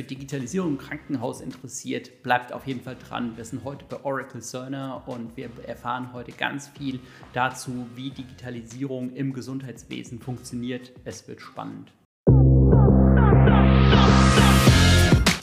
für Digitalisierung im Krankenhaus interessiert, bleibt auf jeden Fall dran. Wir sind heute bei Oracle Cerner und wir erfahren heute ganz viel dazu, wie Digitalisierung im Gesundheitswesen funktioniert. Es wird spannend.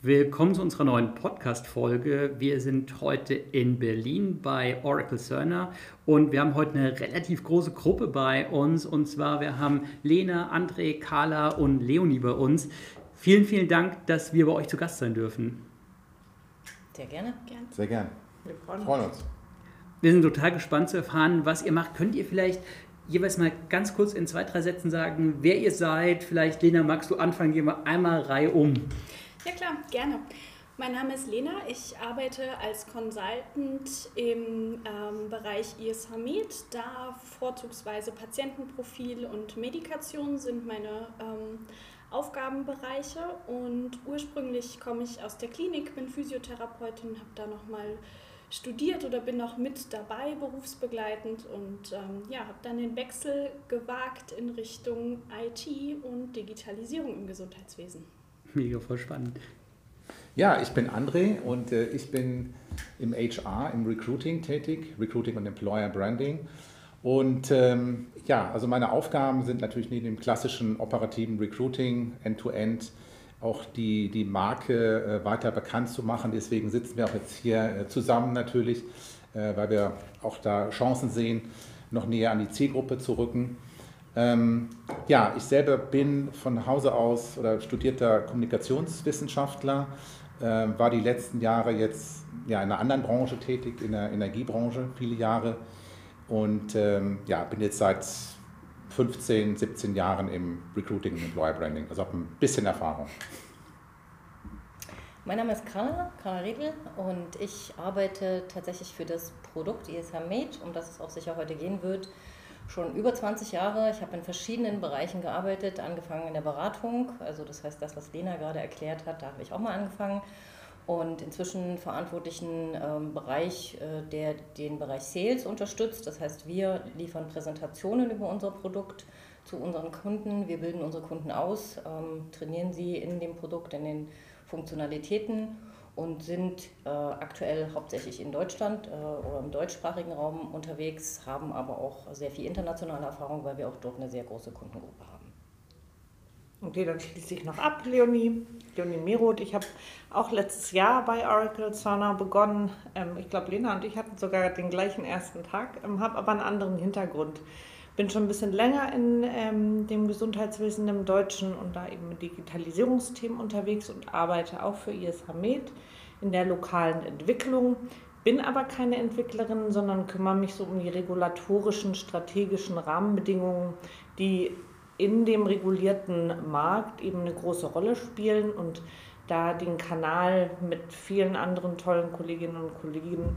Willkommen zu unserer neuen Podcast-Folge. Wir sind heute in Berlin bei Oracle Cerner und wir haben heute eine relativ große Gruppe bei uns. Und zwar, wir haben Lena, André, Carla und Leonie bei uns. Vielen, vielen Dank, dass wir bei euch zu Gast sein dürfen. Sehr gerne. Gern. Sehr gerne. Wir freuen, freuen uns. Wir sind total gespannt zu erfahren, was ihr macht. Könnt ihr vielleicht jeweils mal ganz kurz in zwei, drei Sätzen sagen, wer ihr seid? Vielleicht, Lena, magst du anfangen? Gehen wir einmal Reihe um. Ja klar, gerne. Mein Name ist Lena. Ich arbeite als Consultant im ähm, Bereich ISH Med. Da vorzugsweise Patientenprofil und Medikation sind meine ähm, Aufgabenbereiche. Und ursprünglich komme ich aus der Klinik, bin Physiotherapeutin, habe da nochmal studiert oder bin noch mit dabei, berufsbegleitend und ähm, ja, habe dann den Wechsel gewagt in Richtung IT und Digitalisierung im Gesundheitswesen. Mega voll spannend. Ja, ich bin André und äh, ich bin im HR, im Recruiting tätig, Recruiting und Employer Branding. Und ähm, ja, also meine Aufgaben sind natürlich neben dem klassischen operativen Recruiting, End-to-End, auch die, die Marke äh, weiter bekannt zu machen. Deswegen sitzen wir auch jetzt hier äh, zusammen natürlich, äh, weil wir auch da Chancen sehen, noch näher an die Zielgruppe zu rücken. Ähm, ja, ich selber bin von Hause aus oder studierter Kommunikationswissenschaftler, äh, war die letzten Jahre jetzt ja, in einer anderen Branche tätig, in der Energiebranche, viele Jahre. Und ähm, ja, bin jetzt seit 15, 17 Jahren im Recruiting und Employer Branding, also habe ein bisschen Erfahrung. Mein Name ist Karla, Karla Riedl und ich arbeite tatsächlich für das Produkt ISH Med, um das es auch sicher heute gehen wird, schon über 20 Jahre. Ich habe in verschiedenen Bereichen gearbeitet, angefangen in der Beratung, also das heißt das, was Lena gerade erklärt hat, da habe ich auch mal angefangen. Und inzwischen verantwortlichen ähm, Bereich, äh, der den Bereich Sales unterstützt. Das heißt, wir liefern Präsentationen über unser Produkt zu unseren Kunden. Wir bilden unsere Kunden aus, ähm, trainieren sie in dem Produkt, in den Funktionalitäten und sind äh, aktuell hauptsächlich in Deutschland äh, oder im deutschsprachigen Raum unterwegs, haben aber auch sehr viel internationale Erfahrung, weil wir auch dort eine sehr große Kundengruppe haben. Okay, dann schließe ich noch ab, Leonie. Leonie Meroth. Ich habe auch letztes Jahr bei Oracle Sauna begonnen. Ähm, ich glaube, Lena und ich hatten sogar den gleichen ersten Tag, ähm, habe aber einen anderen Hintergrund. Bin schon ein bisschen länger in ähm, dem Gesundheitswesen im Deutschen und da eben mit Digitalisierungsthemen unterwegs und arbeite auch für ISH Med in der lokalen Entwicklung. Bin aber keine Entwicklerin, sondern kümmere mich so um die regulatorischen, strategischen Rahmenbedingungen, die in dem regulierten Markt eben eine große Rolle spielen und da den Kanal mit vielen anderen tollen Kolleginnen und Kollegen,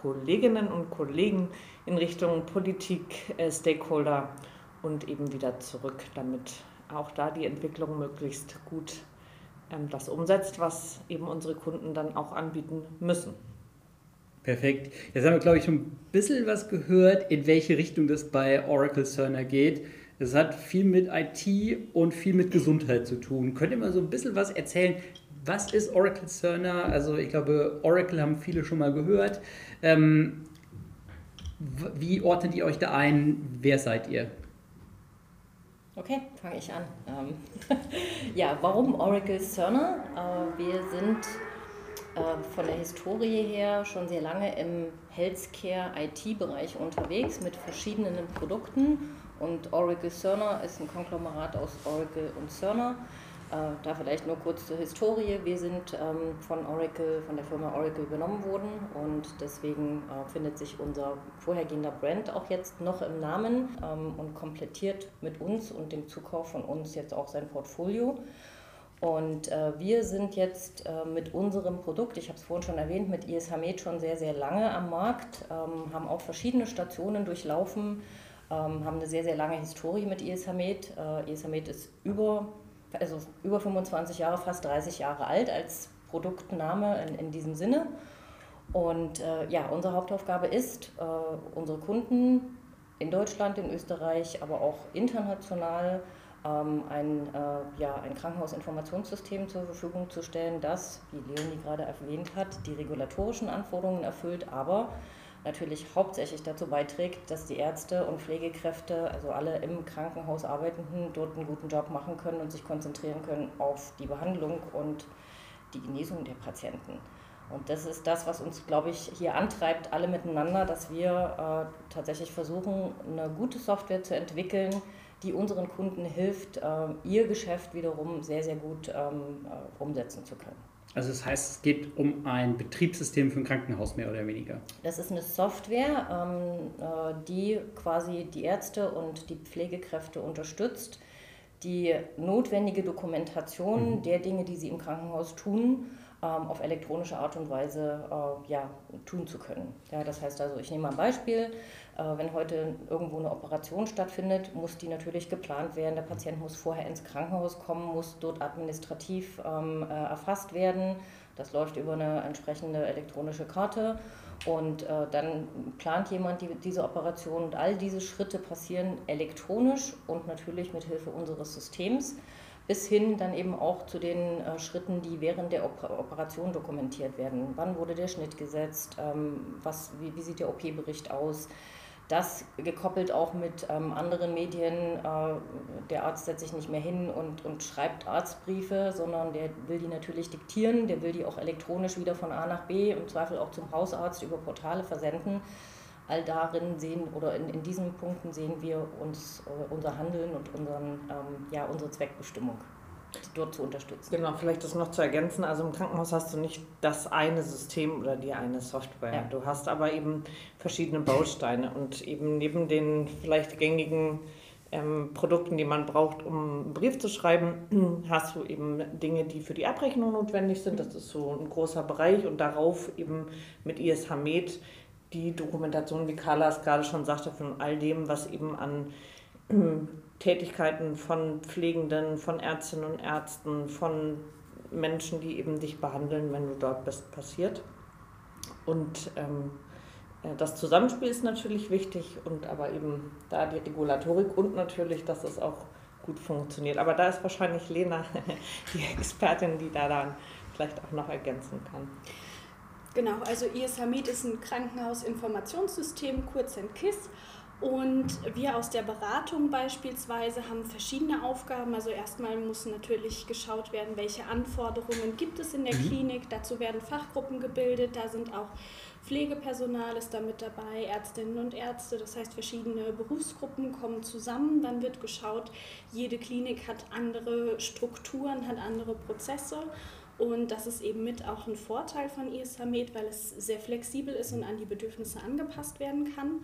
Kolleginnen und Kollegen in Richtung Politik, äh, Stakeholder und eben wieder zurück, damit auch da die Entwicklung möglichst gut ähm, das umsetzt, was eben unsere Kunden dann auch anbieten müssen. Perfekt. Jetzt haben wir, glaube ich, schon ein bisschen was gehört, in welche Richtung das bei Oracle Cerner geht. Es hat viel mit IT und viel mit Gesundheit zu tun. Könnt ihr mal so ein bisschen was erzählen? Was ist Oracle Cerner? Also ich glaube, Oracle haben viele schon mal gehört. Ähm, wie ordnet ihr euch da ein? Wer seid ihr? Okay, fange ich an. Ähm, ja, warum Oracle Cerner? Äh, wir sind äh, von der Historie her schon sehr lange im Healthcare-IT-Bereich unterwegs mit verschiedenen Produkten und Oracle Cerner ist ein Konglomerat aus Oracle und Cerner. Äh, da vielleicht nur kurz zur Historie. Wir sind ähm, von Oracle, von der Firma Oracle übernommen worden und deswegen äh, findet sich unser vorhergehender Brand auch jetzt noch im Namen ähm, und komplettiert mit uns und dem Zukauf von uns jetzt auch sein Portfolio. Und äh, wir sind jetzt äh, mit unserem Produkt, ich habe es vorhin schon erwähnt, mit ISH Med schon sehr, sehr lange am Markt, ähm, haben auch verschiedene Stationen durchlaufen, ähm, haben eine sehr, sehr lange Historie mit ISH Med. Äh, ISH Med ist über, also über 25 Jahre, fast 30 Jahre alt als Produktname in, in diesem Sinne. Und äh, ja, unsere Hauptaufgabe ist, äh, unsere Kunden in Deutschland, in Österreich, aber auch international ähm, ein, äh, ja, ein Krankenhausinformationssystem zur Verfügung zu stellen, das, wie Leonie gerade erwähnt hat, die regulatorischen Anforderungen erfüllt, aber natürlich hauptsächlich dazu beiträgt, dass die Ärzte und Pflegekräfte, also alle im Krankenhaus Arbeitenden, dort einen guten Job machen können und sich konzentrieren können auf die Behandlung und die Genesung der Patienten. Und das ist das, was uns, glaube ich, hier antreibt, alle miteinander, dass wir äh, tatsächlich versuchen, eine gute Software zu entwickeln, die unseren Kunden hilft, ähm, ihr Geschäft wiederum sehr, sehr gut ähm, äh, umsetzen zu können. Also das heißt, es geht um ein Betriebssystem für ein Krankenhaus mehr oder weniger. Das ist eine Software, ähm, äh, die quasi die Ärzte und die Pflegekräfte unterstützt, die notwendige Dokumentation mhm. der Dinge, die sie im Krankenhaus tun, auf elektronische Art und Weise äh, ja, tun zu können. Ja, das heißt also, ich nehme mal ein Beispiel. Äh, wenn heute irgendwo eine Operation stattfindet, muss die natürlich geplant werden. Der Patient muss vorher ins Krankenhaus kommen, muss dort administrativ ähm, äh, erfasst werden. Das läuft über eine entsprechende elektronische Karte. Und dann plant jemand die, diese Operation und all diese Schritte passieren elektronisch und natürlich mit Hilfe unseres Systems bis hin dann eben auch zu den äh, Schritten, die während der Operation dokumentiert werden. Wann wurde der Schnitt gesetzt? Ähm, was, wie, wie sieht der OP-Bericht aus? Das gekoppelt auch mit ähm, anderen Medien. Äh, der Arzt setzt sich nicht mehr hin und, und schreibt Arztbriefe, sondern der will die natürlich diktieren, der will die auch elektronisch wieder von A nach B, im Zweifel auch zum Hausarzt über Portale versenden. All darin sehen oder in, in diesen Punkten sehen wir uns äh, unser Handeln und unseren, ähm, ja, unsere Zweckbestimmung dort zu unterstützen. Genau, vielleicht das noch zu ergänzen. Also im Krankenhaus hast du nicht das eine System oder die eine Software. Ja. Du hast aber eben verschiedene Bausteine und eben neben den vielleicht gängigen ähm, Produkten, die man braucht, um einen Brief zu schreiben, hast du eben Dinge, die für die Abrechnung notwendig sind. Das ist so ein großer Bereich und darauf eben mit ISH Med die Dokumentation, wie Carla es gerade schon sagte, von all dem, was eben an Tätigkeiten von Pflegenden, von Ärztinnen und Ärzten, von Menschen, die eben dich behandeln, wenn du dort bist, passiert. Und ähm, äh, das Zusammenspiel ist natürlich wichtig und aber eben da die Regulatorik und natürlich, dass es auch gut funktioniert. Aber da ist wahrscheinlich Lena die Expertin, die da dann vielleicht auch noch ergänzen kann. Genau, also ISHMID ist ein Krankenhausinformationssystem, kurz ein KISS. Und wir aus der Beratung beispielsweise haben verschiedene Aufgaben. Also erstmal muss natürlich geschaut werden, welche Anforderungen gibt es in der mhm. Klinik. Dazu werden Fachgruppen gebildet. Da sind auch Pflegepersonal ist da mit dabei, Ärztinnen und Ärzte. Das heißt, verschiedene Berufsgruppen kommen zusammen. Dann wird geschaut, jede Klinik hat andere Strukturen, hat andere Prozesse. Und das ist eben mit auch ein Vorteil von Med, weil es sehr flexibel ist und an die Bedürfnisse angepasst werden kann.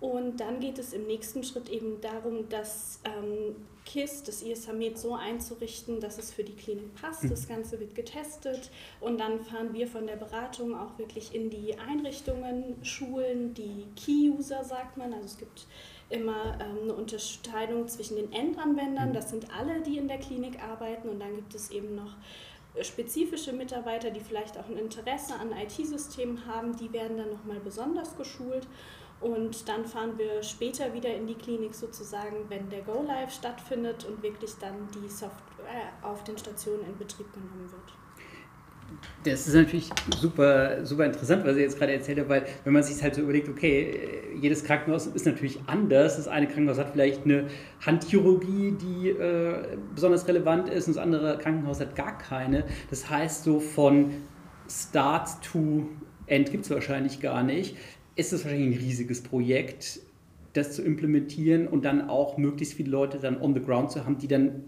Und dann geht es im nächsten Schritt eben darum, das ähm, KISS, das ISHMED, so einzurichten, dass es für die Klinik passt. Das Ganze wird getestet und dann fahren wir von der Beratung auch wirklich in die Einrichtungen, Schulen, die Key-User, sagt man. Also es gibt immer ähm, eine Unterscheidung zwischen den Endanwendern, das sind alle, die in der Klinik arbeiten und dann gibt es eben noch spezifische Mitarbeiter, die vielleicht auch ein Interesse an IT-Systemen haben, die werden dann nochmal besonders geschult. Und dann fahren wir später wieder in die Klinik sozusagen, wenn der Go Live stattfindet und wirklich dann die Software auf den Stationen in Betrieb genommen wird. Das ist natürlich super, super interessant, was ihr jetzt gerade erzählt habt, weil wenn man sich halt so überlegt, okay, jedes Krankenhaus ist natürlich anders. Das eine Krankenhaus hat vielleicht eine Handchirurgie, die äh, besonders relevant ist, und das andere Krankenhaus hat gar keine. Das heißt, so von Start to End gibt es wahrscheinlich gar nicht. Ist es wahrscheinlich ein riesiges Projekt, das zu implementieren und dann auch möglichst viele Leute dann on the ground zu haben, die dann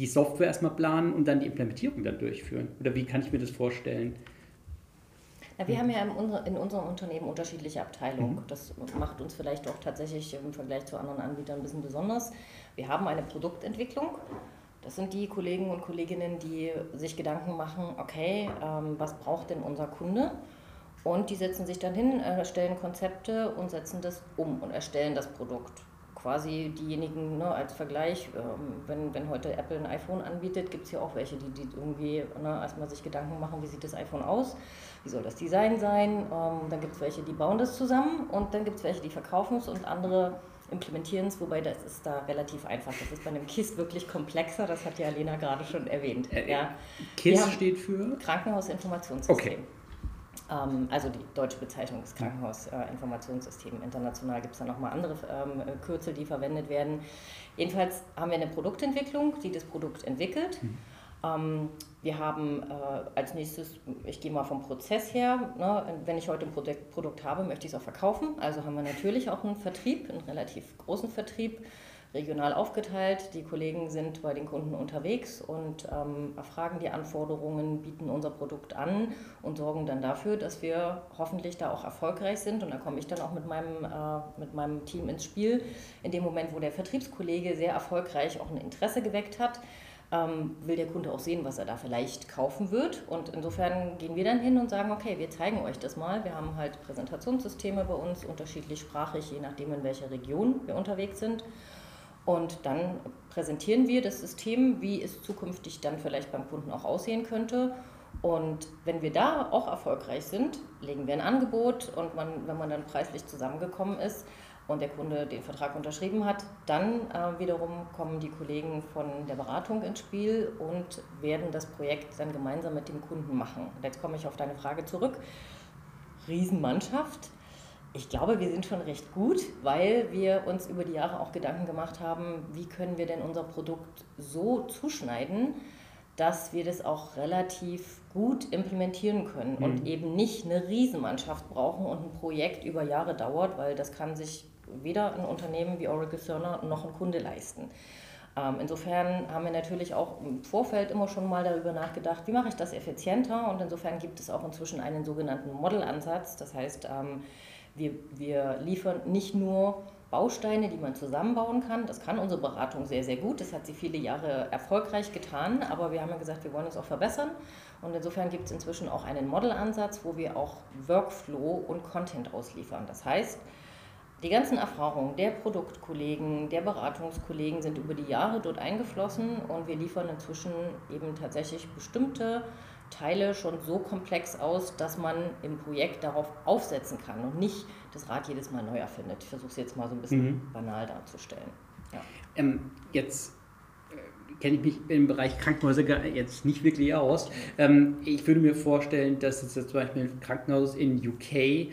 die Software erstmal planen und dann die Implementierung dann durchführen? Oder wie kann ich mir das vorstellen? Ja, wir haben ja in, unserem Unternehmen unterschiedliche Abteilungen. Mhm. Das macht uns vielleicht auch tatsächlich im Vergleich zu anderen Anbietern ein bisschen besonders. Wir haben eine Produktentwicklung, Das sind die Kollegen und Kolleginnen, die sich Gedanken machen, okay, ähm, was braucht denn unser Kunde? Und die setzen sich dann hin, erstellen Konzepte und setzen das um und erstellen das Produkt. Quasi diejenigen ne, als Vergleich, ähm, wenn, wenn heute Apple ein iPhone anbietet, gibt es ja auch welche, die, die irgendwie ne, erstmal sich Gedanken machen, wie sieht das iPhone aus, wie soll das Design sein. Ähm, dann gibt es welche, die bauen das zusammen und dann gibt es welche, die verkaufen es und andere implementieren es, wobei das ist da relativ einfach. Das ist bei einem KISS wirklich komplexer, das hat ja Lena gerade schon erwähnt. Äh, ja. KISS steht für? Krankenhausinformationssystem. Okay. Ähm, also die deutsche Bezeichnung ist Krankenhausinformationssystem. International gibt es da nochmal andere ähm, Kürzel, die verwendet werden. Jedenfalls haben wir eine Produktentwicklung, die das Produkt entwickelt. Mhm. Ähm, wir haben äh, als nächstes, ich gehe mal vom Prozess her, ne, wenn ich heute ein Produkt habe, möchte ich es auch verkaufen. Also haben wir natürlich auch einen Vertrieb, einen relativ großen Vertrieb regional aufgeteilt. Die Kollegen sind bei den Kunden unterwegs und ähm, erfragen die Anforderungen, bieten unser Produkt an und sorgen dann dafür, dass wir hoffentlich da auch erfolgreich sind. Und da komme ich dann auch mit meinem, äh, mit meinem Team ins Spiel. In dem Moment, wo der Vertriebskollege sehr erfolgreich auch ein Interesse geweckt hat, ähm, will der Kunde auch sehen, was er da vielleicht kaufen wird. Und insofern gehen wir dann hin und sagen, okay, wir zeigen euch das mal. Wir haben halt Präsentationssysteme bei uns, unterschiedlich sprachig, je nachdem, in welcher Region wir unterwegs sind. Und dann präsentieren wir das System, wie es zukünftig dann vielleicht beim Kunden auch aussehen könnte. Und wenn wir da auch erfolgreich sind, legen wir ein Angebot und man, wenn man dann preislich zusammengekommen ist und der Kunde den Vertrag unterschrieben hat, dann äh, wiederum kommen die Kollegen von der Beratung ins Spiel und werden das Projekt dann gemeinsam mit dem Kunden machen. Und jetzt komme ich auf deine Frage zurück. Riesenmannschaft. Ich glaube, wir sind schon recht gut, weil wir uns über die Jahre auch Gedanken gemacht haben, wie können wir denn unser Produkt so zuschneiden, dass wir das auch relativ gut implementieren können mhm. und eben nicht eine Riesenmannschaft brauchen und ein Projekt über Jahre dauert, weil das kann sich weder ein Unternehmen wie Oracle Cerner noch ein Kunde leisten. Ähm, insofern haben wir natürlich auch im Vorfeld immer schon mal darüber nachgedacht, wie mache ich das effizienter und insofern gibt es auch inzwischen einen sogenannten Model-Ansatz. Das heißt, ähm, wir, wir liefern nicht nur Bausteine, die man zusammenbauen kann. Das kann unsere Beratung sehr, sehr gut. Das hat sie viele Jahre erfolgreich getan. Aber wir haben ja gesagt, wir wollen uns auch verbessern. Und insofern gibt es inzwischen auch einen Model-Ansatz, wo wir auch Workflow und Content ausliefern. Das heißt, die ganzen Erfahrungen der Produktkollegen, der Beratungskollegen sind über die Jahre dort eingeflossen und wir liefern inzwischen eben tatsächlich bestimmte Teile schon so komplex aus, dass man im Projekt darauf aufsetzen kann und nicht das Rad jedes Mal neu erfindet. Ich versuche es jetzt mal so ein bisschen mhm. banal darzustellen. Ja. Ähm, jetzt äh, kenne ich mich im Bereich Krankenhäuser jetzt nicht wirklich aus. Ähm, ich würde mir vorstellen, dass es jetzt zum Beispiel ein Krankenhaus in UK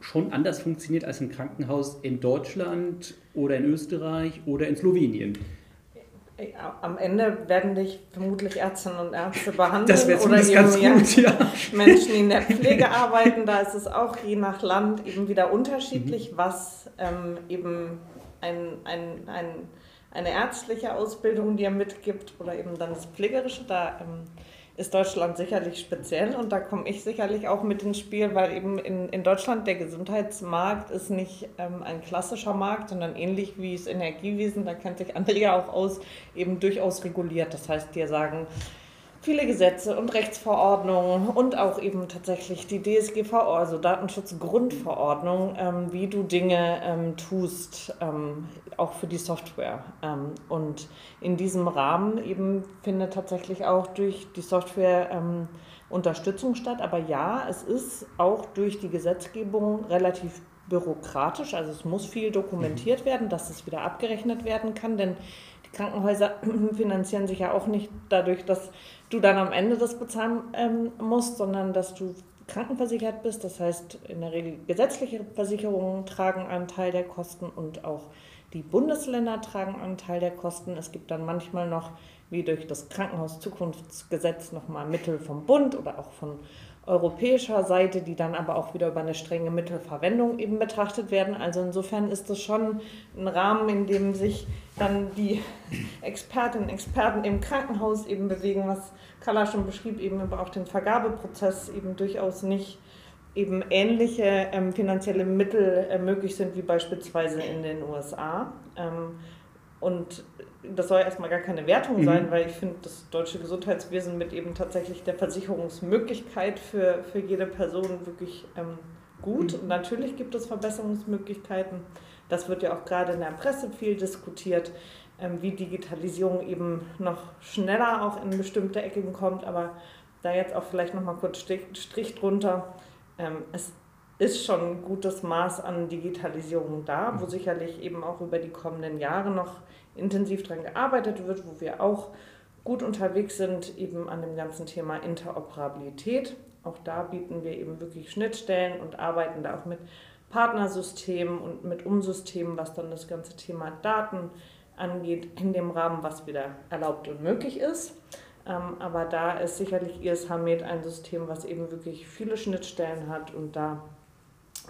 schon anders funktioniert als ein Krankenhaus in Deutschland oder in Österreich oder in Slowenien. Am Ende werden dich vermutlich Ärztinnen und Ärzte behandeln das oder eben ganz gut, ja. Menschen, die in der Pflege arbeiten. Da ist es auch je nach Land eben wieder unterschiedlich, mhm. was ähm, eben ein, ein, ein, eine ärztliche Ausbildung dir mitgibt oder eben dann das Pflegerische. Da ähm, ist Deutschland sicherlich speziell und da komme ich sicherlich auch mit ins Spiel, weil eben in, in Deutschland der Gesundheitsmarkt ist nicht ähm, ein klassischer Markt, sondern ähnlich wie das Energiewesen, da kennt sich Andrea auch aus, eben durchaus reguliert. Das heißt, dir sagen, viele Gesetze und Rechtsverordnungen und auch eben tatsächlich die DSGVO, also Datenschutzgrundverordnung, ähm, wie du Dinge ähm, tust, ähm, auch für die Software. Ähm, und in diesem Rahmen eben findet tatsächlich auch durch die Software ähm, Unterstützung statt. Aber ja, es ist auch durch die Gesetzgebung relativ bürokratisch, also es muss viel dokumentiert werden, dass es wieder abgerechnet werden kann, denn die Krankenhäuser finanzieren sich ja auch nicht dadurch, dass du dann am Ende das bezahlen ähm, musst, sondern dass du krankenversichert bist. Das heißt, in der Regel gesetzliche Versicherungen tragen einen Teil der Kosten und auch die Bundesländer tragen einen Teil der Kosten. Es gibt dann manchmal noch, wie durch das Krankenhauszukunftsgesetz, nochmal Mittel vom Bund oder auch von europäischer Seite, die dann aber auch wieder über eine strenge Mittelverwendung eben betrachtet werden. Also insofern ist das schon ein Rahmen, in dem sich dann die Expertinnen und Experten im Krankenhaus eben bewegen, was Carla schon beschrieb, eben aber auch den Vergabeprozess eben durchaus nicht eben ähnliche ähm, finanzielle Mittel äh, möglich sind wie beispielsweise in den USA. Ähm, und das soll erstmal gar keine Wertung mhm. sein, weil ich finde, das deutsche Gesundheitswesen mit eben tatsächlich der Versicherungsmöglichkeit für, für jede Person wirklich ähm, gut. Mhm. Und natürlich gibt es Verbesserungsmöglichkeiten. Das wird ja auch gerade in der Presse viel diskutiert, ähm, wie Digitalisierung eben noch schneller auch in bestimmte Ecken kommt. Aber da jetzt auch vielleicht nochmal kurz Strich drunter. Ähm, es ist schon ein gutes Maß an Digitalisierung da, wo mhm. sicherlich eben auch über die kommenden Jahre noch intensiv daran gearbeitet wird, wo wir auch gut unterwegs sind, eben an dem ganzen Thema Interoperabilität. Auch da bieten wir eben wirklich Schnittstellen und arbeiten da auch mit Partnersystemen und mit Umsystemen, was dann das ganze Thema Daten angeht, in dem Rahmen, was wieder erlaubt und möglich ist. Ähm, aber da ist sicherlich ISH Med ein System, was eben wirklich viele Schnittstellen hat und da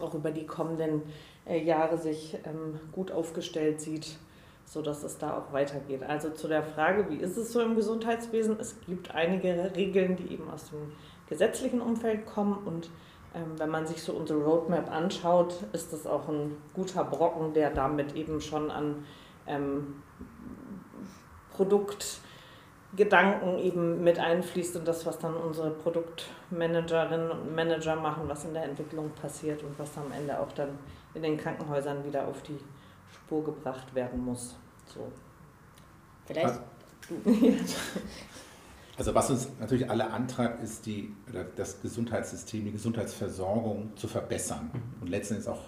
auch über die kommenden äh, Jahre sich ähm, gut aufgestellt sieht, sodass es da auch weitergeht. Also zu der Frage, wie ist es so im Gesundheitswesen? Es gibt einige Regeln, die eben aus dem gesetzlichen Umfeld kommen und ähm, wenn man sich so unsere Roadmap anschaut, ist das auch ein guter Brocken, der damit eben schon an ähm, Produktgedanken eben mit einfließt und das, was dann unsere Produktmanagerinnen und Manager machen, was in der Entwicklung passiert und was am Ende auch dann in den Krankenhäusern wieder auf die Spur gebracht werden muss. So. Vielleicht. Also was uns natürlich alle antreibt, ist die, das Gesundheitssystem, die Gesundheitsversorgung zu verbessern mhm. und letzten Endes auch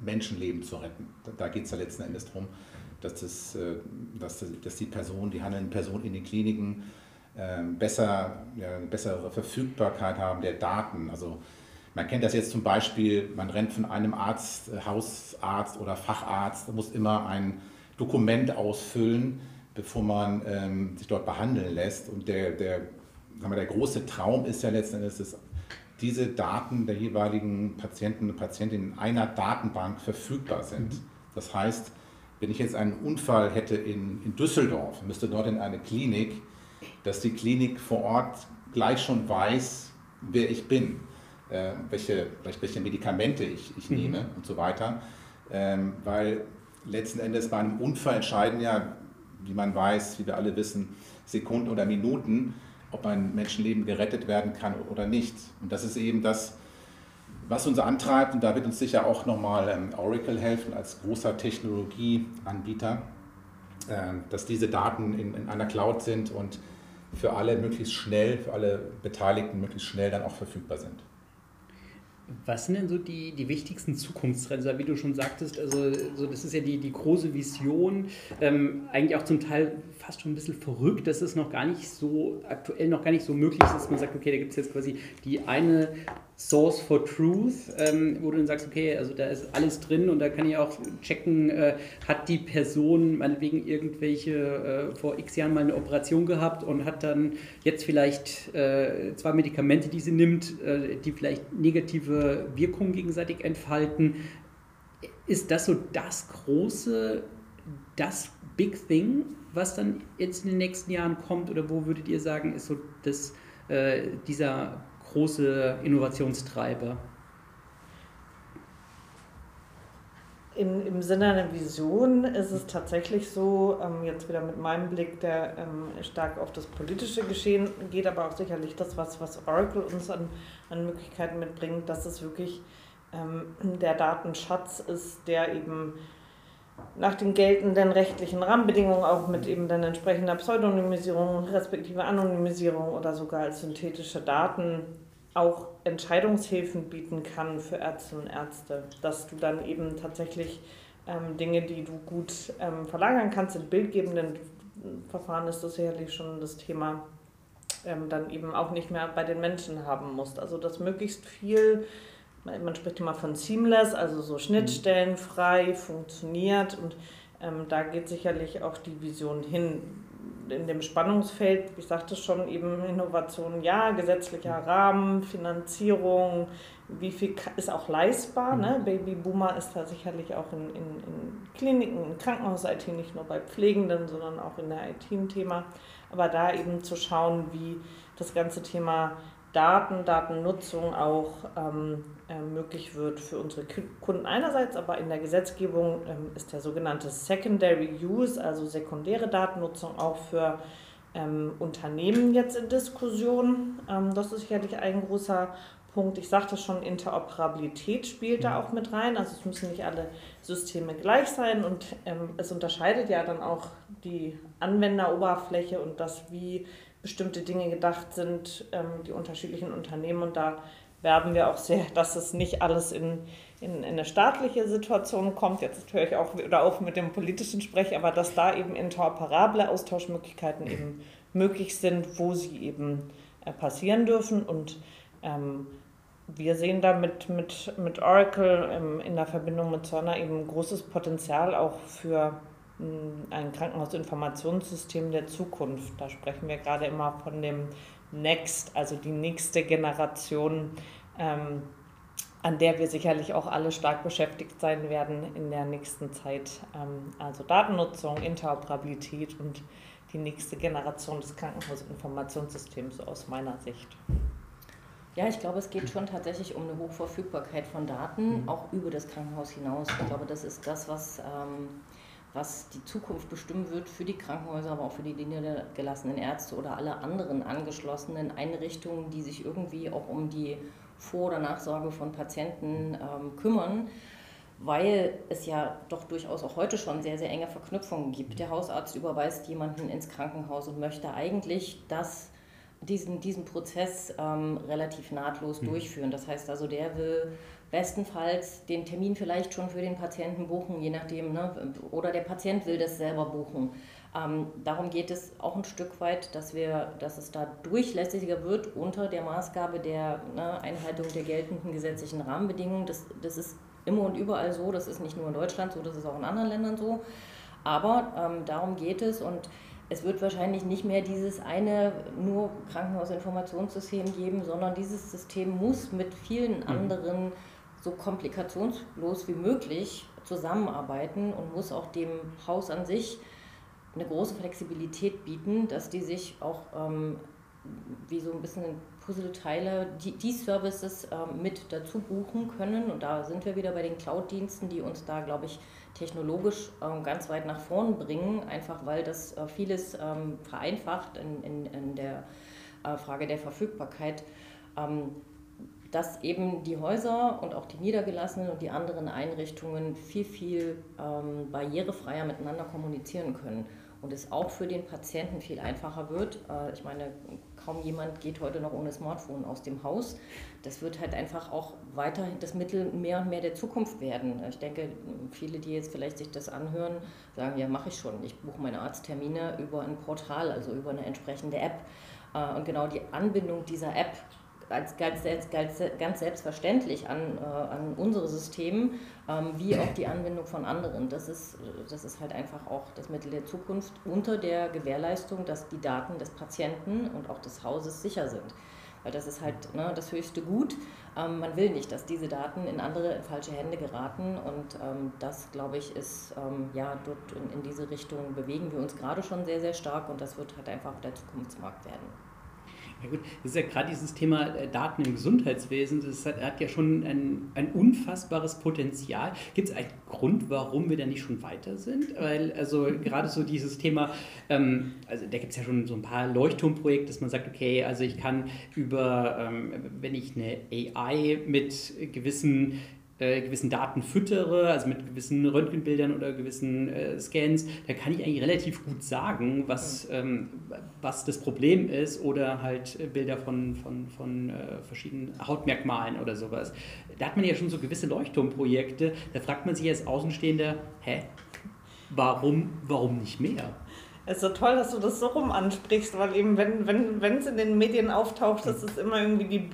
Menschenleben zu retten. Da geht es ja letzten Endes darum, dass, das, äh, dass, dass die Person, die handelnden Personen in den Kliniken ähm, besser, ja, bessere Verfügbarkeit haben der Daten. Also man kennt das jetzt zum Beispiel, man rennt von einem Arzt, äh, Hausarzt oder Facharzt, muss immer ein Dokument ausfüllen, bevor man ähm, sich dort behandeln lässt. Und der, der, sagen wir, der große Traum ist ja letzten Endes, dass diese Daten der jeweiligen Patienten und Patientinnen in einer Datenbank verfügbar sind. Mhm. Das heißt, wenn ich jetzt einen Unfall hätte in, in Düsseldorf, müsste dort in eine Klinik, dass die Klinik vor Ort gleich schon weiß, wer ich bin äh, welche, welche Medikamente ich, ich mhm. nehme und so weiter. Ähm, weil letzten Endes bei einem Unfall entscheiden ja, wie man weiß, wie wir alle wissen, Sekunden oder Minuten, ob ein Menschenleben gerettet werden kann oder nicht. Und das ist eben das, was uns antreibt. Und da wird uns sicher auch nochmal ähm, Oracle helfen als großer Technologieanbieter, äh, dass diese Daten in, in einer Cloud sind und für alle möglichst schnell, für alle Beteiligten möglichst schnell dann auch verfügbar sind. Was sind denn so die, die wichtigsten Zukunftstrends? Wie du schon sagtest, also so, das ist ja die, die große Vision, ähm, eigentlich auch zum Teil fast schon ein bisschen verrückt, dass es noch gar nicht so aktuell noch gar nicht so möglich ist, dass man sagt, okay, da gibt es jetzt quasi die eine Source for Truth, ähm, wo du dann sagst, okay, also da ist alles drin und da kann ich auch checken, äh, hat die Person meinetwegen irgendwelche äh, vor x Jahren mal eine Operation gehabt und hat dann jetzt vielleicht äh, zwei Medikamente, die sie nimmt, äh, die vielleicht negative Wirkungen gegenseitig entfalten. Ist das so das große, das Big Thing, was dann jetzt in den nächsten Jahren kommt oder wo würdet ihr sagen, ist so das, äh, dieser große Innovationstreiber? Im, Im Sinne einer Vision ist es tatsächlich so, ähm, jetzt wieder mit meinem Blick, der ähm, stark auf das politische Geschehen geht, aber auch sicherlich das, was, was Oracle uns an, an Möglichkeiten mitbringt, dass es wirklich ähm, der Datenschatz ist, der eben nach den geltenden rechtlichen Rahmenbedingungen auch mit eben dann entsprechender Pseudonymisierung respektive Anonymisierung oder sogar als synthetische Daten auch Entscheidungshilfen bieten kann für Ärzte und Ärzte, dass du dann eben tatsächlich ähm, Dinge, die du gut ähm, verlagern kannst, in bildgebenden Verfahren ist das sicherlich schon das Thema, ähm, dann eben auch nicht mehr bei den Menschen haben musst. Also dass möglichst viel man spricht immer von seamless, also so schnittstellenfrei funktioniert und ähm, da geht sicherlich auch die Vision hin. In dem Spannungsfeld, ich sagte schon, eben Innovation, ja, gesetzlicher Rahmen, Finanzierung, wie viel ist auch leistbar. Ne? Mhm. Babyboomer ist da sicherlich auch in, in, in Kliniken, in Krankenhaus-IT, nicht nur bei Pflegenden, sondern auch in der IT ein Thema. Aber da eben zu schauen, wie das ganze Thema Daten, Datennutzung auch ähm, äh, möglich wird für unsere Kunden einerseits, aber in der Gesetzgebung ähm, ist der sogenannte Secondary Use, also sekundäre Datennutzung auch für ähm, Unternehmen jetzt in Diskussion. Ähm, das ist sicherlich ein großer Punkt. Ich sagte schon, Interoperabilität spielt da auch mit rein. Also es müssen nicht alle Systeme gleich sein und ähm, es unterscheidet ja dann auch die Anwenderoberfläche und das, wie bestimmte Dinge gedacht sind, ähm, die unterschiedlichen Unternehmen. Und da werben wir auch sehr, dass es nicht alles in, in, in eine staatliche Situation kommt. Jetzt höre ich auch wieder auf mit dem politischen Sprech, aber dass da eben interoperable Austauschmöglichkeiten eben möglich sind, wo sie eben äh, passieren dürfen. Und ähm, wir sehen da mit, mit, mit Oracle ähm, in der Verbindung mit Cerner eben großes Potenzial auch für ein Krankenhausinformationssystem der Zukunft. Da sprechen wir gerade immer von dem Next, also die nächste Generation, ähm, an der wir sicherlich auch alle stark beschäftigt sein werden in der nächsten Zeit. Ähm, also Datennutzung, Interoperabilität und die nächste Generation des Krankenhausinformationssystems aus meiner Sicht. Ja, ich glaube, es geht schon tatsächlich um eine Hochverfügbarkeit von Daten, mhm. auch über das Krankenhaus hinaus. Ich glaube, das ist das, was ähm, was die Zukunft bestimmen wird für die Krankenhäuser, aber auch für die niedergelassenen Ärzte oder alle anderen angeschlossenen Einrichtungen, die sich irgendwie auch um die Vor- oder Nachsorge von Patienten ähm, kümmern, weil es ja doch durchaus auch heute schon sehr, sehr enge Verknüpfungen gibt. Der Hausarzt überweist jemanden ins Krankenhaus und möchte eigentlich, dass diesen, diesen Prozess ähm, relativ nahtlos mhm. durchführen. Das heißt also, der will bestenfalls den Termin vielleicht schon für den Patienten buchen, je nachdem, ne? oder der Patient will das selber buchen. Ähm, darum geht es auch ein Stück weit, dass, wir, dass es da durchlässiger wird unter der Maßgabe der ne, Einhaltung der geltenden gesetzlichen Rahmenbedingungen. Das, das ist immer und überall so, das ist nicht nur in Deutschland so, das ist auch in anderen Ländern so. Aber ähm, darum geht es und es wird wahrscheinlich nicht mehr dieses eine nur Krankenhausinformationssystem geben, sondern dieses System muss mit vielen mhm. So komplikationslos wie möglich zusammenarbeiten und muss auch dem Haus an sich eine große Flexibilität bieten, dass die sich auch ähm, wie so ein bisschen Puzzleteile, die, die Services ähm, mit dazu buchen können. Und da sind wir wieder bei den Cloud-Diensten, die uns da, glaube ich, technologisch ähm, ganz weit nach vorn bringen, einfach weil das äh, vieles ähm, vereinfacht in, in, in der äh, Frage der Verfügbarkeit. Dass eben die Häuser und auch die Niedergelassenen und die anderen Einrichtungen viel, viel ähm, barrierefreier miteinander kommunizieren können und es auch für den Patienten viel einfacher wird. Äh, ich meine, kaum jemand geht heute noch ohne Smartphone aus dem Haus. Das wird halt einfach auch weiterhin das Mittel mehr und mehr der Zukunft werden. Ich denke, viele, die jetzt vielleicht sich das anhören, sagen, ja, mache ich schon. Ich buche meine Arzttermine über ein Portal, also über eine entsprechende App. Äh, und genau die Anbindung dieser App als ganz, ganz, ganz selbstverständlich an, äh, an unsere Systeme, ähm, wie auch die Anwendung von anderen. Das ist, das ist halt einfach auch das Mittel der Zukunft unter der Gewährleistung, dass die Daten des Patienten und auch des Hauses sicher sind. Weil das ist halt ne, das höchste Gut. Ähm, man will nicht, dass diese Daten in andere, in falsche Hände geraten. Und ähm, das, glaube ich, ist, ähm, ja, dort in, in diese Richtung bewegen wir uns gerade schon sehr, sehr stark. Und das wird halt einfach der Zukunftsmarkt werden. Ja gut, das ist ja gerade dieses Thema äh, Daten im Gesundheitswesen, das hat, hat ja schon ein, ein unfassbares Potenzial. Gibt es einen Grund, warum wir da nicht schon weiter sind? Weil, also gerade so dieses Thema, ähm, also da gibt es ja schon so ein paar Leuchtturmprojekte, dass man sagt, okay, also ich kann über, ähm, wenn ich eine AI mit gewissen äh, gewissen Daten füttere, also mit gewissen Röntgenbildern oder gewissen äh, Scans, da kann ich eigentlich relativ gut sagen, was, ähm, was das Problem ist oder halt äh, Bilder von, von, von äh, verschiedenen Hautmerkmalen oder sowas. Da hat man ja schon so gewisse Leuchtturmprojekte, da fragt man sich als Außenstehender, hä, warum, warum nicht mehr? Es ist so toll, dass du das so rum ansprichst, weil eben, wenn es wenn, in den Medien auftaucht, ist es immer irgendwie die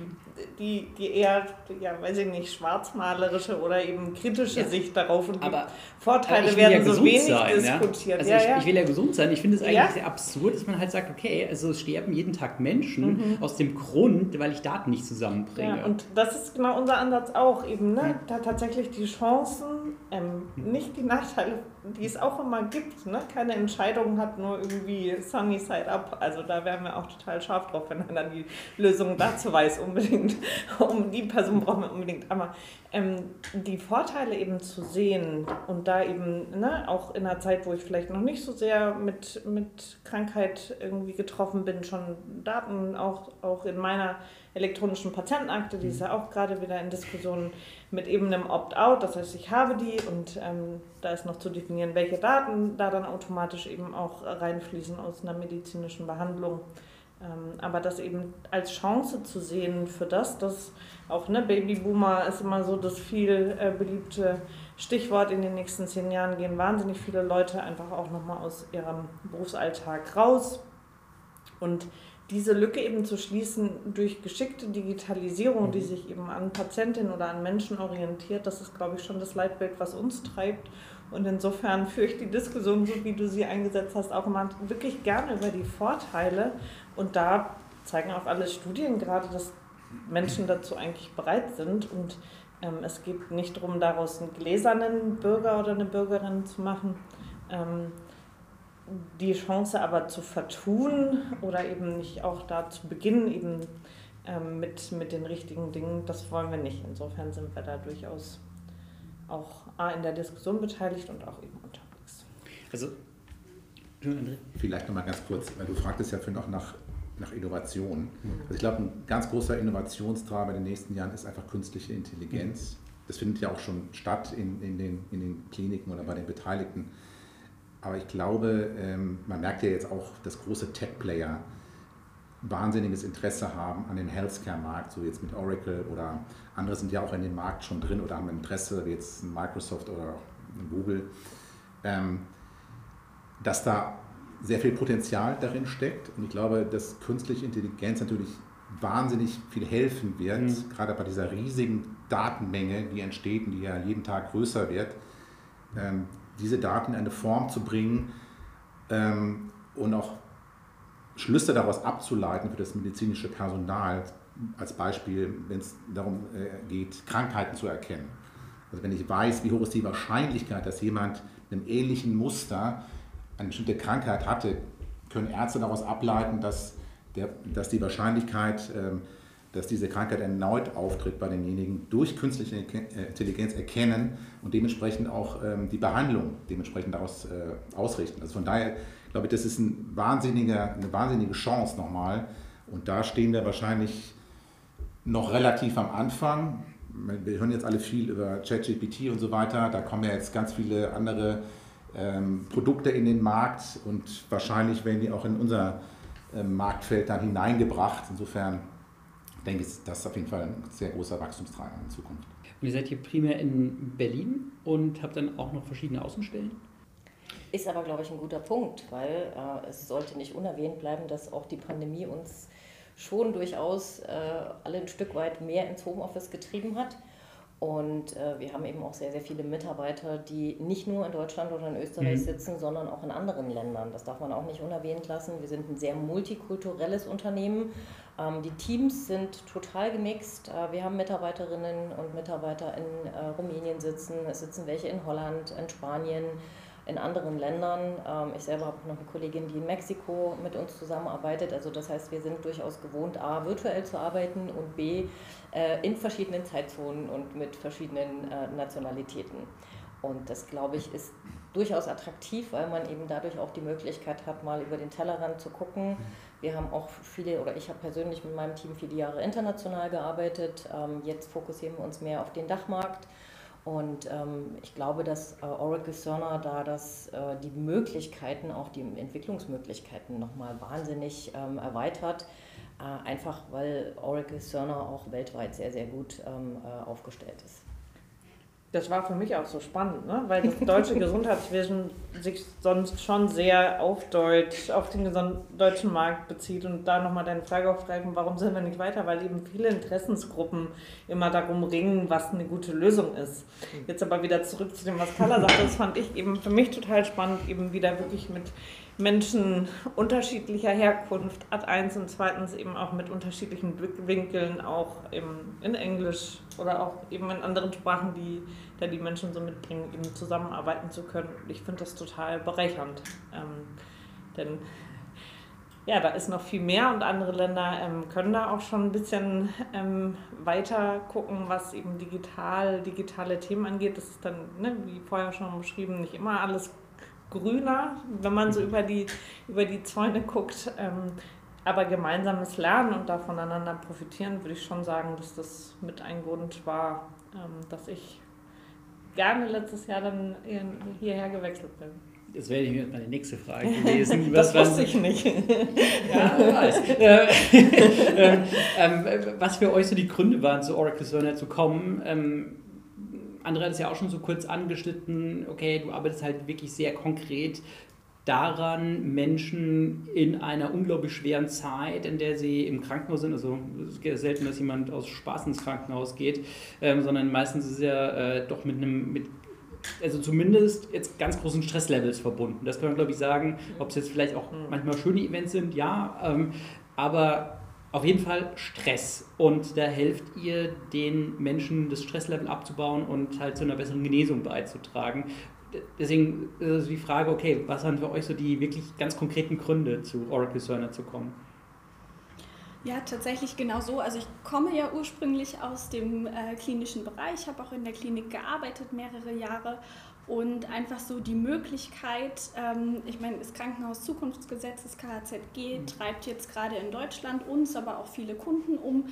die, die eher, ja, weiß ich nicht, schwarzmalerische oder eben kritische ja. Sicht darauf und aber, die Vorteile werden ja so wenig sein, diskutiert. Also ja? Also ich, ich, will ja gesund sein. Ich finde es eigentlich sehr absurd, dass man halt sagt, okay, also es sterben jeden Tag Menschen mhm. aus dem Grund, weil ich Daten nicht zusammenbringe. Ja, und das ist genau unser Ansatz auch eben, ne? Da tatsächlich die Chancen ähm, nicht die Nachteile, die es auch immer gibt. Ne? Keine Entscheidung hat nur irgendwie sunny side up. Also da wären wir auch total scharf drauf, wenn dann die Lösung dazu weiß unbedingt. um die Person brauchen wir unbedingt. Aber ähm, die Vorteile eben zu sehen und da eben ne, auch in einer Zeit, wo ich vielleicht noch nicht so sehr mit, mit Krankheit irgendwie getroffen bin, schon Daten auch, auch in meiner elektronischen Patientenakte, die ist ja auch gerade wieder in Diskussion mit eben einem Opt-out. Das heißt, ich habe die und ähm, da ist noch zu definieren, welche Daten da dann automatisch eben auch reinfließen aus einer medizinischen Behandlung. Ähm, aber das eben als Chance zu sehen für das, dass auch ne, Babyboomer ist immer so das viel äh, beliebte Stichwort in den nächsten zehn Jahren gehen wahnsinnig viele Leute einfach auch nochmal aus ihrem Berufsalltag raus. Und diese Lücke eben zu schließen durch geschickte Digitalisierung, die mhm. sich eben an Patientinnen oder an Menschen orientiert, das ist, glaube ich, schon das Leitbild, was uns treibt. Und insofern führe ich die Diskussion, so wie du sie eingesetzt hast, auch immer wirklich gerne über die Vorteile. Und da zeigen auch alle Studien gerade, dass Menschen dazu eigentlich bereit sind. Und ähm, es geht nicht darum, daraus einen gläsernen Bürger oder eine Bürgerin zu machen. Ähm, die Chance aber zu vertun oder eben nicht auch da zu beginnen, eben ähm, mit, mit den richtigen Dingen, das wollen wir nicht. Insofern sind wir da durchaus auch A, in der Diskussion beteiligt und auch eben unterwegs. Also, Vielleicht nochmal ganz kurz, weil du fragtest ja für noch nach, nach Innovation. Also ich glaube, ein ganz großer Innovationstreiber in den nächsten Jahren ist einfach künstliche Intelligenz. Das findet ja auch schon statt in, in, den, in den Kliniken oder bei den Beteiligten. Aber ich glaube, ähm, man merkt ja jetzt auch, dass große Tech-Player wahnsinniges Interesse haben an dem Healthcare-Markt, so jetzt mit Oracle oder andere sind ja auch in dem Markt schon drin oder haben Interesse, wie jetzt Microsoft oder Google, ähm, dass da sehr viel Potenzial darin steckt. Und ich glaube, dass künstliche Intelligenz natürlich wahnsinnig viel helfen wird, mhm. gerade bei dieser riesigen Datenmenge, die entsteht und die ja jeden Tag größer wird, ähm, diese Daten in eine Form zu bringen ähm, und auch Schlüsse daraus abzuleiten für das medizinische Personal, als Beispiel, wenn es darum äh, geht, Krankheiten zu erkennen. Also wenn ich weiß, wie hoch ist die Wahrscheinlichkeit, dass jemand mit einem ähnlichen Muster eine bestimmte Krankheit hatte, können Ärzte daraus ableiten, dass, der, dass die Wahrscheinlichkeit, ähm, dass diese Krankheit erneut auftritt bei denjenigen, durch künstliche äh, Intelligenz erkennen und dementsprechend auch ähm, die Behandlung dementsprechend daraus äh, ausrichten. Also von daher glaube ich, das ist ein wahnsinniger, eine wahnsinnige Chance nochmal. Und da stehen wir wahrscheinlich noch relativ am Anfang. Wir hören jetzt alle viel über ChatGPT und so weiter. Da kommen ja jetzt ganz viele andere ähm, Produkte in den Markt und wahrscheinlich werden die auch in unser ähm, Marktfeld dann hineingebracht. Insofern denke ich, das ist auf jeden Fall ein sehr großer Wachstumstreiber in Zukunft. Und ihr seid hier primär in Berlin und habt dann auch noch verschiedene Außenstellen? Ist aber, glaube ich, ein guter Punkt, weil äh, es sollte nicht unerwähnt bleiben, dass auch die Pandemie uns schon durchaus äh, alle ein Stück weit mehr ins Homeoffice getrieben hat. Und äh, wir haben eben auch sehr, sehr viele Mitarbeiter, die nicht nur in Deutschland oder in Österreich mhm. sitzen, sondern auch in anderen Ländern. Das darf man auch nicht unerwähnt lassen. Wir sind ein sehr multikulturelles Unternehmen. Ähm, die Teams sind total gemixt. Äh, wir haben Mitarbeiterinnen und Mitarbeiter in äh, Rumänien sitzen, es sitzen welche in Holland, in Spanien in anderen Ländern. Ähm, ich selber habe noch eine Kollegin, die in Mexiko mit uns zusammenarbeitet. Also das heißt, wir sind durchaus gewohnt, a, virtuell zu arbeiten und b, äh, in verschiedenen Zeitzonen und mit verschiedenen Nationalitäten. Und das, glaube ich, ist durchaus attraktiv, weil man eben dadurch auch die Möglichkeit hat, mal über den Tellerrand zu gucken. Wir haben auch viele, oder ich habe persönlich mit meinem Team viele Jahre international gearbeitet. Ähm, jetzt fokussieren wir uns mehr auf den Dachmarkt und ähm, ich glaube, dass äh, Oracle Cerner da das, äh, die Möglichkeiten, auch die Entwicklungsmöglichkeiten nochmal wahnsinnig ähm, erweitert. Äh, einfach weil Oracle Cerner auch weltweit sehr, sehr gut aufgestellt ist. Das war für mich auch so spannend, ne? weil das deutsche Gesundheitswesen sich sonst schon sehr auf Deutsch, auf den deutschen Markt bezieht und da nochmal deine Frage aufgreifen, warum sind wir nicht weiter? Weil eben viele Interessensgruppen immer darum ringen, was eine gute Lösung ist. Jetzt aber wieder zurück zu dem, was Carla sagte, das fand ich eben für mich total spannend, eben wieder wirklich mit Menschen unterschiedlicher Herkunft, Ad 1 und zweitens eben auch mit unterschiedlichen Blickwinkeln, auch im, in Englisch oder auch eben in anderen Sprachen, die da die Menschen so mitbringen, eben zusammenarbeiten zu können. Ich finde das total bereichernd. Ähm, denn ja, da ist noch viel mehr und andere Länder ähm, können da auch schon ein bisschen ähm, weiter gucken, was eben digital, digitale Themen angeht. Das ist dann, ne, wie vorher schon beschrieben, nicht immer alles grüner, wenn man so über die, über die Zäune guckt. Ähm, aber gemeinsames Lernen und da voneinander profitieren, würde ich schon sagen, dass das mit ein Grund war, ähm, dass ich gerne letztes Jahr dann hierher gewechselt bin. Das wäre meine nächste Frage gewesen. das wusste ich nicht. ja, weiß. ähm, ähm, was für euch so die Gründe waren, zu Oracle Learner zu kommen. Andrea hat es ja auch schon so kurz angeschnitten, okay, du arbeitest halt wirklich sehr konkret daran, Menschen in einer unglaublich schweren Zeit, in der sie im Krankenhaus sind, also es ist selten, dass jemand aus Spaß ins Krankenhaus geht, ähm, sondern meistens ist es ja äh, doch mit einem, mit, also zumindest jetzt ganz großen Stresslevels verbunden. Das kann man, glaube ich, sagen, ob es jetzt vielleicht auch mhm. manchmal schöne Events sind, ja, ähm, aber auf jeden Fall Stress. Und da helft ihr den Menschen, das Stresslevel abzubauen und halt zu einer besseren Genesung beizutragen. Deswegen ist die Frage, okay, was waren für euch so die wirklich ganz konkreten Gründe, zu Oracle Cerner zu kommen? Ja, tatsächlich genau so. Also ich komme ja ursprünglich aus dem äh, klinischen Bereich, habe auch in der Klinik gearbeitet mehrere Jahre und einfach so die Möglichkeit, ähm, ich meine, das Krankenhaus-Zukunftsgesetz, das KHZG, treibt jetzt gerade in Deutschland uns, aber auch viele Kunden um,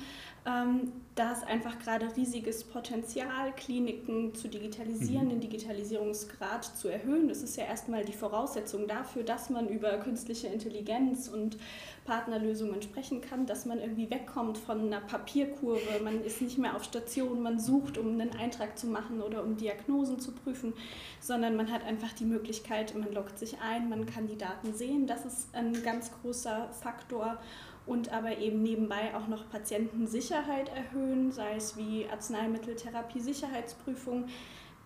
ähm, da ist einfach gerade riesiges Potenzial, Kliniken zu digitalisieren, mhm. den Digitalisierungsgrad zu erhöhen. Das ist ja erstmal die Voraussetzung dafür, dass man über künstliche Intelligenz und Partnerlösungen sprechen kann, dass man irgendwie wegkommt von einer Papierkurve. Man ist nicht mehr auf Station, man sucht, um einen Eintrag zu machen oder um Diagnosen zu prüfen, sondern man hat einfach die Möglichkeit, man loggt sich ein, man kann die Daten sehen. Das ist ein ganz großer Faktor und aber eben nebenbei auch noch Patientensicherheit erhöhen, sei es wie Arzneimitteltherapie-Sicherheitsprüfung.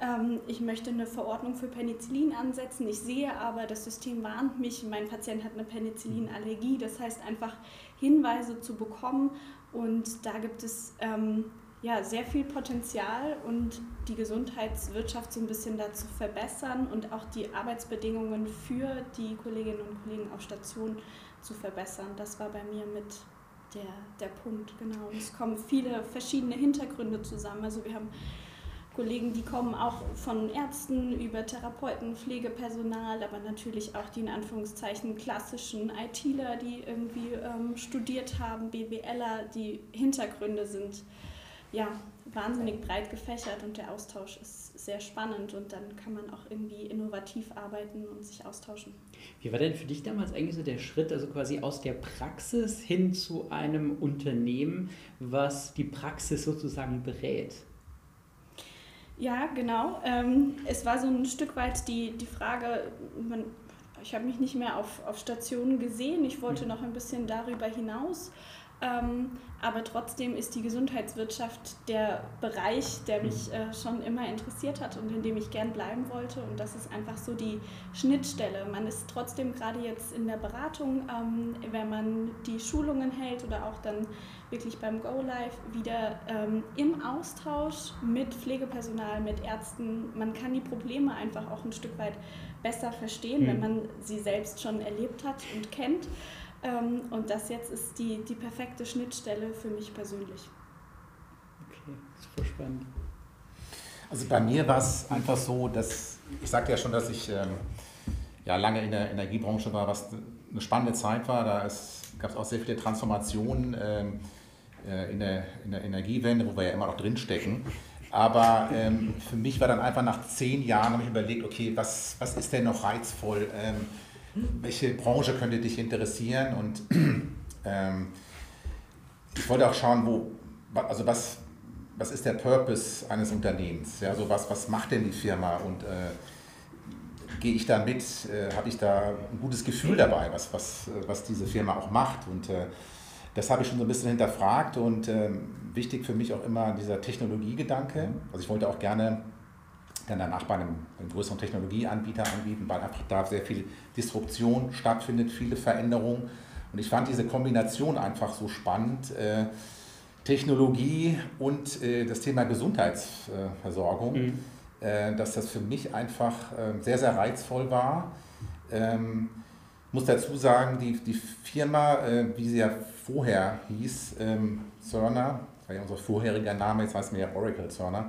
Ähm, ich möchte eine Verordnung für Penicillin ansetzen. Ich sehe aber, das System warnt mich, mein Patient hat eine Penicillinallergie. Das heißt einfach Hinweise zu bekommen und da gibt es ähm, ja, sehr viel Potenzial und die Gesundheitswirtschaft so ein bisschen dazu verbessern und auch die Arbeitsbedingungen für die Kolleginnen und Kollegen auf Station zu verbessern. Das war bei mir mit der, der Punkt, genau. Und es kommen viele verschiedene Hintergründe zusammen. Also wir haben Kollegen, die kommen auch von Ärzten über Therapeuten, Pflegepersonal, aber natürlich auch die in Anführungszeichen klassischen ITler, die irgendwie ähm, studiert haben, BWLer, die Hintergründe sind ja wahnsinnig breit gefächert und der Austausch ist sehr spannend und dann kann man auch irgendwie innovativ arbeiten und sich austauschen. Wie war denn für dich damals eigentlich so der Schritt, also quasi aus der Praxis hin zu einem Unternehmen, was die Praxis sozusagen berät? Ja, genau. Ähm, es war so ein Stück weit die, die Frage, man, ich habe mich nicht mehr auf, auf Stationen gesehen, ich wollte hm. noch ein bisschen darüber hinaus. Ähm, aber trotzdem ist die Gesundheitswirtschaft der Bereich, der mich mhm. äh, schon immer interessiert hat und in dem ich gern bleiben wollte. Und das ist einfach so die Schnittstelle. Man ist trotzdem gerade jetzt in der Beratung, ähm, wenn man die Schulungen hält oder auch dann wirklich beim Go Live wieder ähm, im Austausch mit Pflegepersonal, mit Ärzten. Man kann die Probleme einfach auch ein Stück weit besser verstehen, mhm. wenn man sie selbst schon erlebt hat und kennt. Ähm, und das jetzt ist die, die perfekte Schnittstelle für mich persönlich. Okay, super spannend. Also bei mir war es einfach so, dass ich sagte ja schon, dass ich ähm, ja, lange in der Energiebranche war, was eine spannende Zeit war. Da gab es auch sehr viele Transformationen ähm, äh, in, der, in der Energiewende, wo wir ja immer noch drinstecken. Aber ähm, für mich war dann einfach nach zehn Jahren, habe ich überlegt, okay, was, was ist denn noch reizvoll? Ähm, welche Branche könnte dich interessieren? Und ähm, ich wollte auch schauen, wo, also was, was ist der Purpose eines Unternehmens? Ja, also was, was macht denn die Firma? Und äh, gehe ich da mit, äh, habe ich da ein gutes Gefühl dabei, was, was, was diese Firma auch macht? Und äh, das habe ich schon so ein bisschen hinterfragt. Und ähm, wichtig für mich auch immer dieser Technologiegedanke. Also ich wollte auch gerne dann danach bei einem, einem größeren Technologieanbieter anbieten, weil einfach da sehr viel Disruption stattfindet, viele Veränderungen. Und ich fand diese Kombination einfach so spannend. Äh, Technologie und äh, das Thema Gesundheitsversorgung, mhm. äh, dass das für mich einfach äh, sehr, sehr reizvoll war. Ähm, muss dazu sagen, die, die Firma, äh, wie sie ja vorher hieß, ähm, Cerner, war ja unser vorheriger Name, jetzt heißt mir ja Oracle Cerner,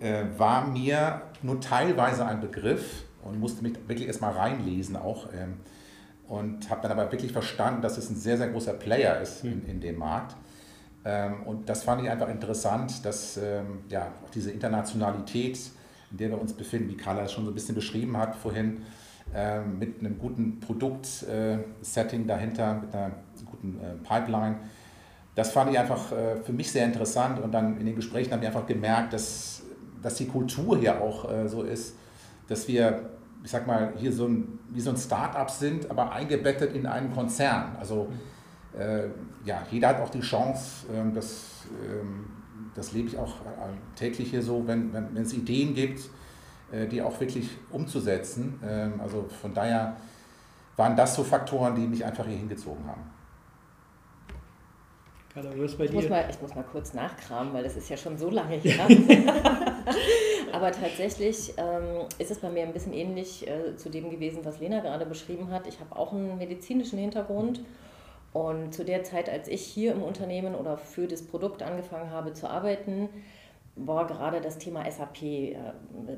äh, war mir nur teilweise ein Begriff und musste mich wirklich erstmal reinlesen auch. Ähm, und habe dann aber wirklich verstanden, dass es ein sehr, sehr großer Player ist in, in dem Markt. Ähm, und das fand ich einfach interessant, dass ähm, ja, auch diese Internationalität, in der wir uns befinden, wie Carla es schon so ein bisschen beschrieben hat vorhin, ähm, mit einem guten Produktsetting äh, dahinter, mit einer guten äh, Pipeline, das fand ich einfach äh, für mich sehr interessant. Und dann in den Gesprächen habe ich einfach gemerkt, dass, dass die Kultur hier auch so ist, dass wir ich sag mal, hier so ein, wie so ein Start-up sind, aber eingebettet in einen Konzern. Also äh, ja, jeder hat auch die Chance, äh, das, äh, das lebe ich auch äh, täglich hier so, wenn, wenn, wenn es Ideen gibt, äh, die auch wirklich umzusetzen. Ähm, also von daher waren das so Faktoren, die mich einfach hier hingezogen haben. Carla, was bei ich, dir? Muss mal, ich muss mal kurz nachkramen, weil das ist ja schon so lange her. Aber tatsächlich ähm, ist es bei mir ein bisschen ähnlich äh, zu dem gewesen, was Lena gerade beschrieben hat. Ich habe auch einen medizinischen Hintergrund. Und zu der Zeit, als ich hier im Unternehmen oder für das Produkt angefangen habe zu arbeiten, war gerade das Thema SAP äh,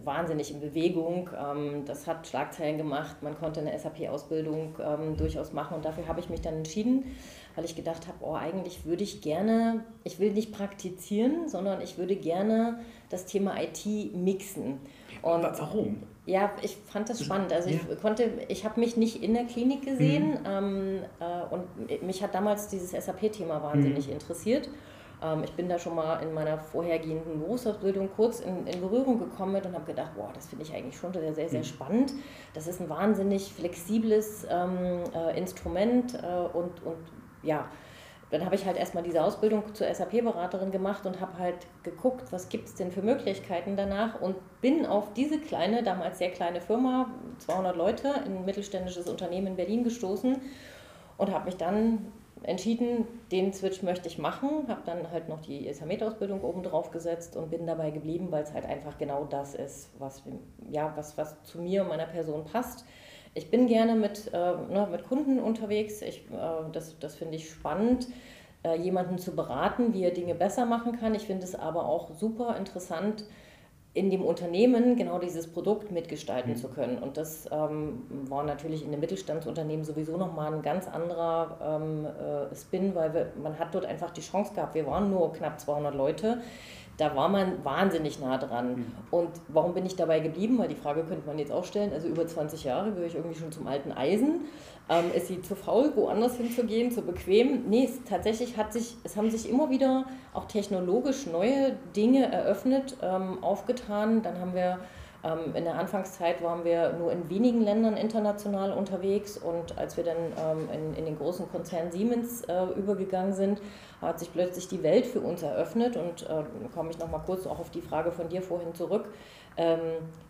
wahnsinnig in Bewegung. Ähm, das hat Schlagzeilen gemacht. Man konnte eine SAP-Ausbildung ähm, durchaus machen. Und dafür habe ich mich dann entschieden, weil ich gedacht habe, oh, eigentlich würde ich gerne, ich will nicht praktizieren, sondern ich würde gerne das Thema IT mixen. Und Warum? Ja, ich fand das spannend. Also ich konnte, ich habe mich nicht in der Klinik gesehen mhm. ähm, äh, und mich hat damals dieses SAP-Thema wahnsinnig mhm. interessiert. Ähm, ich bin da schon mal in meiner vorhergehenden Berufsausbildung kurz in, in Berührung gekommen mit und habe gedacht, boah, das finde ich eigentlich schon sehr, sehr, sehr mhm. spannend. Das ist ein wahnsinnig flexibles ähm, äh, Instrument äh, und, und ja, dann habe ich halt erstmal diese Ausbildung zur SAP-Beraterin gemacht und habe halt geguckt, was gibt es denn für Möglichkeiten danach und bin auf diese kleine, damals sehr kleine Firma, 200 Leute, ein mittelständisches Unternehmen in Berlin gestoßen und habe mich dann entschieden, den Switch möchte ich machen, habe dann halt noch die Samet-Ausbildung oben drauf gesetzt und bin dabei geblieben, weil es halt einfach genau das ist, was, ja, was, was zu mir und meiner Person passt. Ich bin gerne mit, äh, ne, mit Kunden unterwegs, ich, äh, das, das finde ich spannend, äh, jemanden zu beraten, wie er Dinge besser machen kann. Ich finde es aber auch super interessant, in dem Unternehmen genau dieses Produkt mitgestalten mhm. zu können. Und das ähm, war natürlich in den Mittelstandsunternehmen sowieso nochmal ein ganz anderer ähm, äh, Spin, weil wir, man hat dort einfach die Chance gehabt, wir waren nur knapp 200 Leute, da war man wahnsinnig nah dran. Mhm. Und warum bin ich dabei geblieben? Weil die Frage könnte man jetzt auch stellen, also über 20 Jahre gehöre ich irgendwie schon zum alten Eisen. Ähm, ist sie zu faul, woanders hinzugehen, zu bequem? Nee, es, tatsächlich hat sich, es haben sich immer wieder auch technologisch neue Dinge eröffnet, ähm, aufgetan. Dann haben wir in der Anfangszeit waren wir nur in wenigen Ländern international unterwegs und als wir dann ähm, in, in den großen Konzern Siemens äh, übergegangen sind, hat sich plötzlich die Welt für uns eröffnet und äh, komme ich nochmal kurz auch auf die Frage von dir vorhin zurück. Ähm,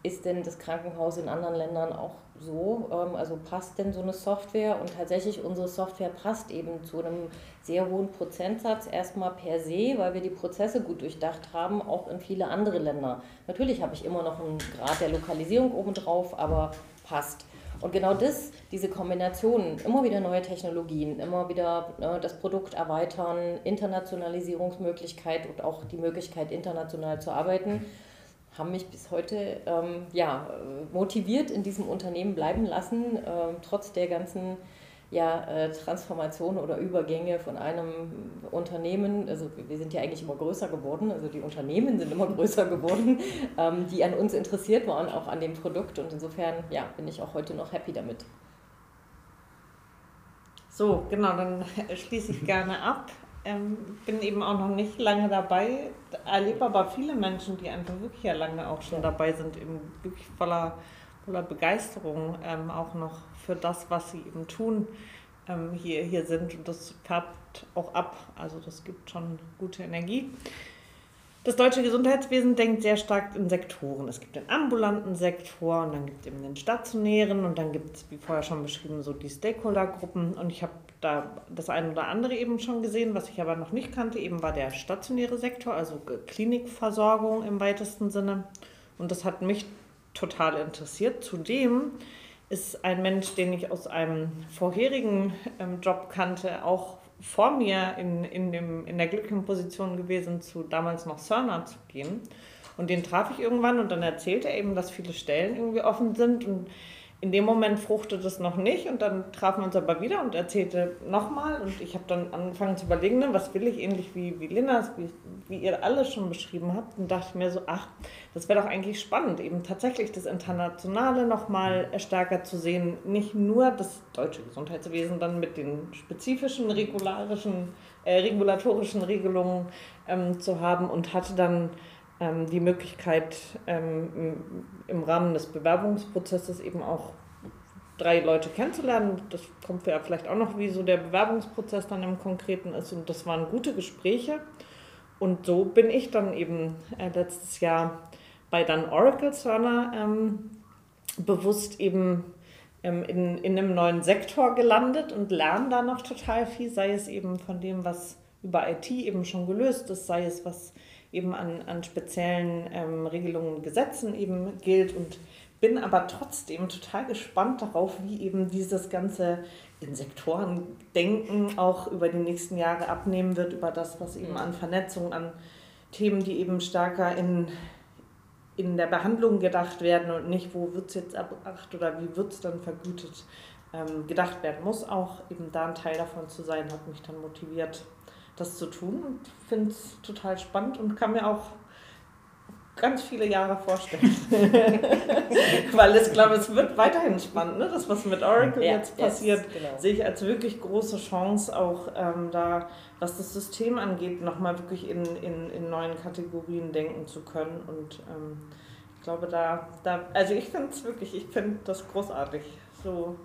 ist denn das Krankenhaus in anderen Ländern auch so? Ähm, also passt denn so eine Software? Und tatsächlich, unsere Software passt eben zu einem sehr hohen Prozentsatz erstmal per se, weil wir die Prozesse gut durchdacht haben, auch in viele andere Länder. Natürlich habe ich immer noch einen Grad der Lokalisierung obendrauf, aber passt. Und genau das, diese Kombination, immer wieder neue Technologien, immer wieder ne, das Produkt erweitern, Internationalisierungsmöglichkeit und auch die Möglichkeit, international zu arbeiten, haben mich bis heute ähm, ja, motiviert in diesem Unternehmen bleiben lassen, äh, trotz der ganzen ja, äh, Transformation oder Übergänge von einem Unternehmen, also wir sind ja eigentlich immer größer geworden, also die Unternehmen sind immer größer geworden, ähm, die an uns interessiert waren, auch an dem Produkt und insofern ja, bin ich auch heute noch happy damit. So, genau, dann schließe ich gerne ab. Ähm, bin eben auch noch nicht lange dabei, erlebe aber viele Menschen, die einfach wirklich ja lange auch schon dabei sind, eben wirklich voller, voller Begeisterung ähm, auch noch für das, was sie eben tun, ähm, hier, hier sind. Und das färbt auch ab. Also das gibt schon gute Energie. Das deutsche Gesundheitswesen denkt sehr stark in Sektoren. Es gibt den ambulanten Sektor und dann gibt es eben den stationären und dann gibt es, wie vorher schon beschrieben, so die Stakeholder-Gruppen. Und ich habe da das eine oder andere eben schon gesehen, was ich aber noch nicht kannte, eben war der stationäre Sektor, also Klinikversorgung im weitesten Sinne. Und das hat mich total interessiert. Zudem ist ein Mensch, den ich aus einem vorherigen ähm, Job kannte, auch vor mir in, in, dem, in der glücklichen Position gewesen, zu damals noch Cerner zu gehen. Und den traf ich irgendwann und dann erzählte er eben, dass viele Stellen irgendwie offen sind. Und in dem Moment fruchtete es noch nicht und dann trafen wir uns aber wieder und erzählte nochmal und ich habe dann angefangen zu überlegen, ne, was will ich ähnlich wie, wie Linnas, wie, wie ihr alle schon beschrieben habt und dachte mir so, ach, das wäre doch eigentlich spannend, eben tatsächlich das Internationale nochmal stärker zu sehen, nicht nur das deutsche Gesundheitswesen dann mit den spezifischen regularischen, äh, regulatorischen Regelungen ähm, zu haben und hatte dann die Möglichkeit, ähm, im Rahmen des Bewerbungsprozesses eben auch drei Leute kennenzulernen. Das kommt ja vielleicht auch noch, wie so der Bewerbungsprozess dann im Konkreten ist. Und das waren gute Gespräche. Und so bin ich dann eben äh, letztes Jahr bei dann Oracle Cerner ähm, bewusst eben ähm, in, in einem neuen Sektor gelandet und lerne da noch total viel, sei es eben von dem, was über IT eben schon gelöst ist, sei es was eben an, an speziellen ähm, Regelungen und Gesetzen eben gilt und bin aber trotzdem total gespannt darauf, wie eben dieses ganze in Sektoren denken auch über die nächsten Jahre abnehmen wird, über das, was eben an Vernetzung, an Themen, die eben stärker in, in der Behandlung gedacht werden und nicht, wo wird es jetzt erbracht oder wie wird es dann vergütet, ähm, gedacht werden muss. Auch eben da ein Teil davon zu sein, hat mich dann motiviert, das zu tun und finde es total spannend und kann mir auch ganz viele Jahre vorstellen. Weil ich glaube, es wird weiterhin spannend. Ne? Das, was mit Oracle ja, jetzt passiert, yes, genau. sehe ich als wirklich große Chance, auch ähm, da, was das System angeht, nochmal wirklich in, in, in neuen Kategorien denken zu können. Und ähm, ich glaube, da, da also ich finde es wirklich, ich finde das großartig. So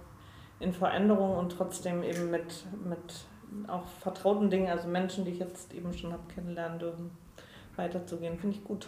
in Veränderung und trotzdem eben mit, mit auch vertrauten Dingen, also Menschen, die ich jetzt eben schon habe kennenlernen dürfen, weiterzugehen. Finde ich gut.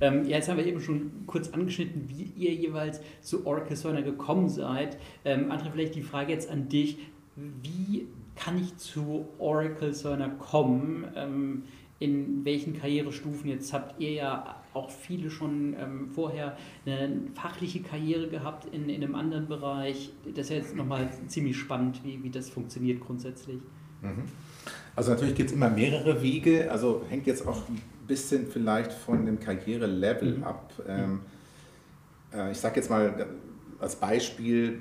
Ähm, ja, jetzt haben wir eben schon kurz angeschnitten, wie ihr jeweils zu Oracle Cerner gekommen seid. Ähm, André, vielleicht die Frage jetzt an dich. Wie kann ich zu Oracle Cerner kommen? Ähm, in welchen Karrierestufen? Jetzt habt ihr ja auch viele schon ähm, vorher eine fachliche Karriere gehabt in, in einem anderen Bereich. Das ist ja jetzt nochmal ziemlich spannend, wie, wie das funktioniert grundsätzlich. Mhm. Also natürlich gibt es immer mehrere Wege, also hängt jetzt auch ein bisschen vielleicht von dem Karrierelevel mhm. ab. Ähm, äh, ich sage jetzt mal als Beispiel,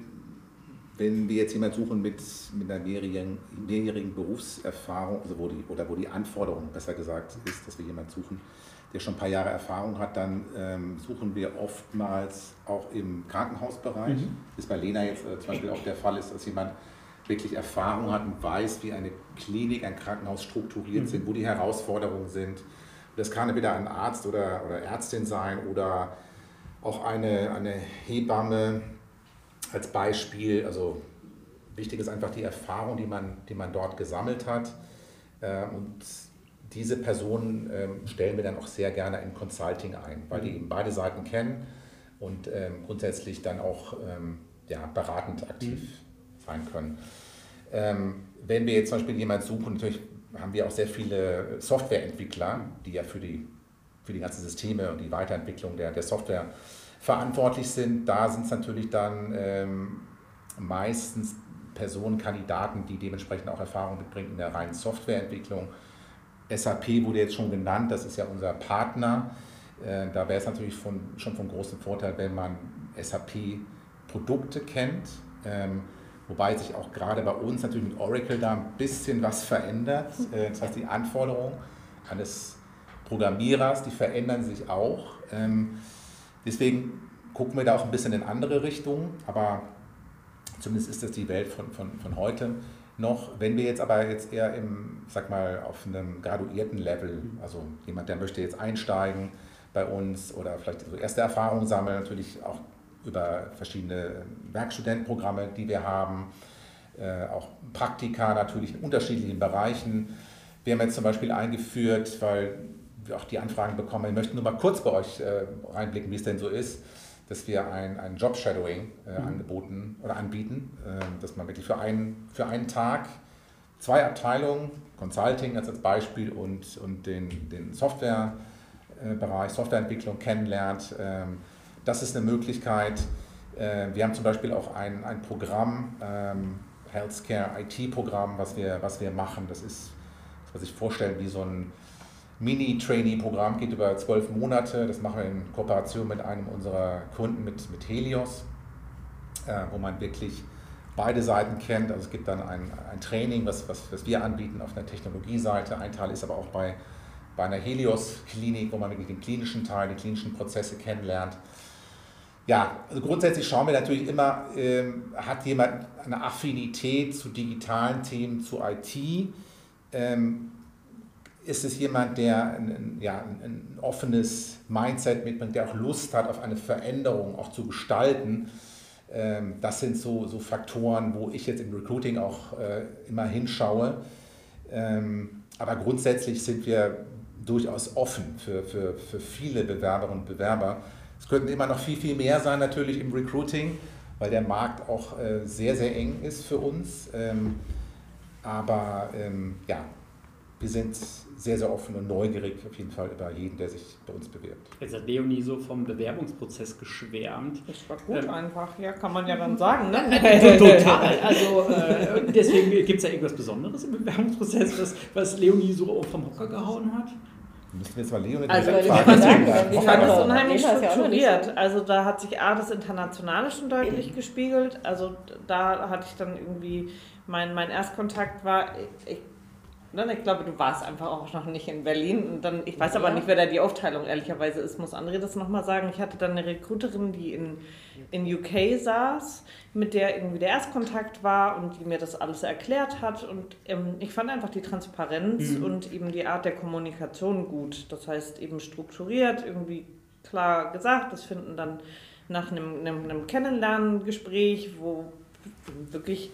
wenn wir jetzt jemanden suchen mit, mit einer mehrjährigen, mehrjährigen Berufserfahrung, also wo die, oder wo die Anforderung besser gesagt ist, dass wir jemanden suchen, der schon ein paar Jahre Erfahrung hat, dann ähm, suchen wir oftmals auch im Krankenhausbereich. Mhm. Ist bei Lena jetzt äh, zum Beispiel auch der Fall ist, dass jemand wirklich Erfahrung hat und weiß, wie eine Klinik, ein Krankenhaus strukturiert mhm. sind, wo die Herausforderungen sind. Das kann entweder ein Arzt oder, oder Ärztin sein oder auch eine, eine Hebamme als Beispiel. Also wichtig ist einfach die Erfahrung, die man, die man dort gesammelt hat. Äh, und diese Personen ähm, stellen wir dann auch sehr gerne in Consulting ein, weil die mhm. eben beide Seiten kennen und ähm, grundsätzlich dann auch ähm, ja, beratend aktiv mhm. sein können. wenn wir jetzt zum Beispiel jemanden suchen, natürlich haben wir auch sehr viele Softwareentwickler, die ja für die, für die ganzen Systeme und die Weiterentwicklung der, der Software verantwortlich sind. Da sind es natürlich dann meistens Personen, Kandidaten, die dementsprechend auch Erfahrung mitbringen in der reinen Softwareentwicklung SAP wurde jetzt schon genannt, das ist ja unser Partner. Äh, da wäre es natürlich von, schon von großem Vorteil, wenn man SAP-Produkte kennt. Ähm, wobei sich auch gerade bei uns natürlich mit Oracle da ein bisschen was verändert. Äh, das heißt, die Anforderungen eines Programmierers, die verändern sich auch. Ähm, deswegen gucken wir da auch ein bisschen in andere Richtungen, aber zumindest ist das die Welt von, von, von heute noch. Wenn wir jetzt aber jetzt eher im, sag mal, auf einem graduierten Level, also jemand, der möchte jetzt einsteigen bei uns oder vielleicht so erste Erfahrungen sammeln, natürlich auch über verschiedene Werkstudentenprogramme, die wir haben, äh, auch Praktika natürlich in unterschiedlichen Bereichen. Wir haben jetzt zum Beispiel eingeführt, weil wir auch die Anfragen bekommen. Ich möchte nur mal kurz bei euch äh, reinblicken, wie es denn so ist, dass wir ein, ein Job-Shadowing äh, mhm. angeboten oder anbieten, äh, dass man wirklich für einen, für einen Tag zwei Abteilungen, Consulting als, als Beispiel und, und den, den Softwarebereich, Softwareentwicklung kennenlernt. Ähm, das ist eine Möglichkeit. Äh, wir haben zum Beispiel auch ein, ein Programm, ähm, Healthcare IT-Programm, was wir, was wir machen. Das ist, das man sich vorstellen, wie so ein Mini-Trainee-Programm, geht über zwölf Monate. Das machen wir in Kooperation mit einem unserer Kunden, mit, mit Helios, äh, wo man wirklich beide Seiten kennt. Also es gibt dann ein, ein Training, was, was, was wir anbieten auf der Technologieseite. Ein Teil ist aber auch bei, bei einer Helios-Klinik, wo man wirklich den klinischen Teil, die klinischen Prozesse kennenlernt. Ja, also grundsätzlich schauen wir natürlich immer, ähm, hat jemand eine Affinität zu digitalen Themen, zu IT? Ähm, ist es jemand, der ein, ja, ein offenes Mindset mitbringt, der auch Lust hat, auf eine Veränderung auch zu gestalten? Ähm, das sind so, so Faktoren, wo ich jetzt im Recruiting auch äh, immer hinschaue. Ähm, aber grundsätzlich sind wir durchaus offen für, für, für viele Bewerberinnen und Bewerber. Es könnten immer noch viel, viel mehr sein natürlich im Recruiting, weil der Markt auch äh, sehr, sehr eng ist für uns. Ähm, aber ja, wir sind sehr, sehr offen und neugierig auf jeden Fall über jeden, der sich bei uns bewirbt. Jetzt hat Leonie so vom Bewerbungsprozess geschwärmt. Das war gut ähm, einfach, ja, kann man ja dann sagen. Ne? Total. Also äh, deswegen gibt es ja irgendwas Besonderes im Bewerbungsprozess, was, was Leonie so vom Hocker gehauen hat. Müssen wir jetzt mal Leonie also, direkt fragen. Sagen, ich fand das unheimlich strukturiert. Also da hat sich A, das Internationale schon deutlich gespiegelt. Also da hatte ich dann irgendwie, mein, mein Erstkontakt war, ich, Ich glaube, du warst einfach auch noch nicht in Berlin. Und dann, ich weiß ja. aber nicht, wer da die Aufteilung ehrlicherweise ist. Muss André das nochmal sagen? Ich hatte dann eine Recruiterin, die in, in UK saß, mit der irgendwie der Erstkontakt war und die mir das alles erklärt hat. Und ähm, ich fand einfach die Transparenz mhm. und eben die Art der Kommunikation gut. Das heißt, eben strukturiert, irgendwie klar gesagt. Das finden dann nach einem, einem, einem Kennenlerngespräch, wo wirklich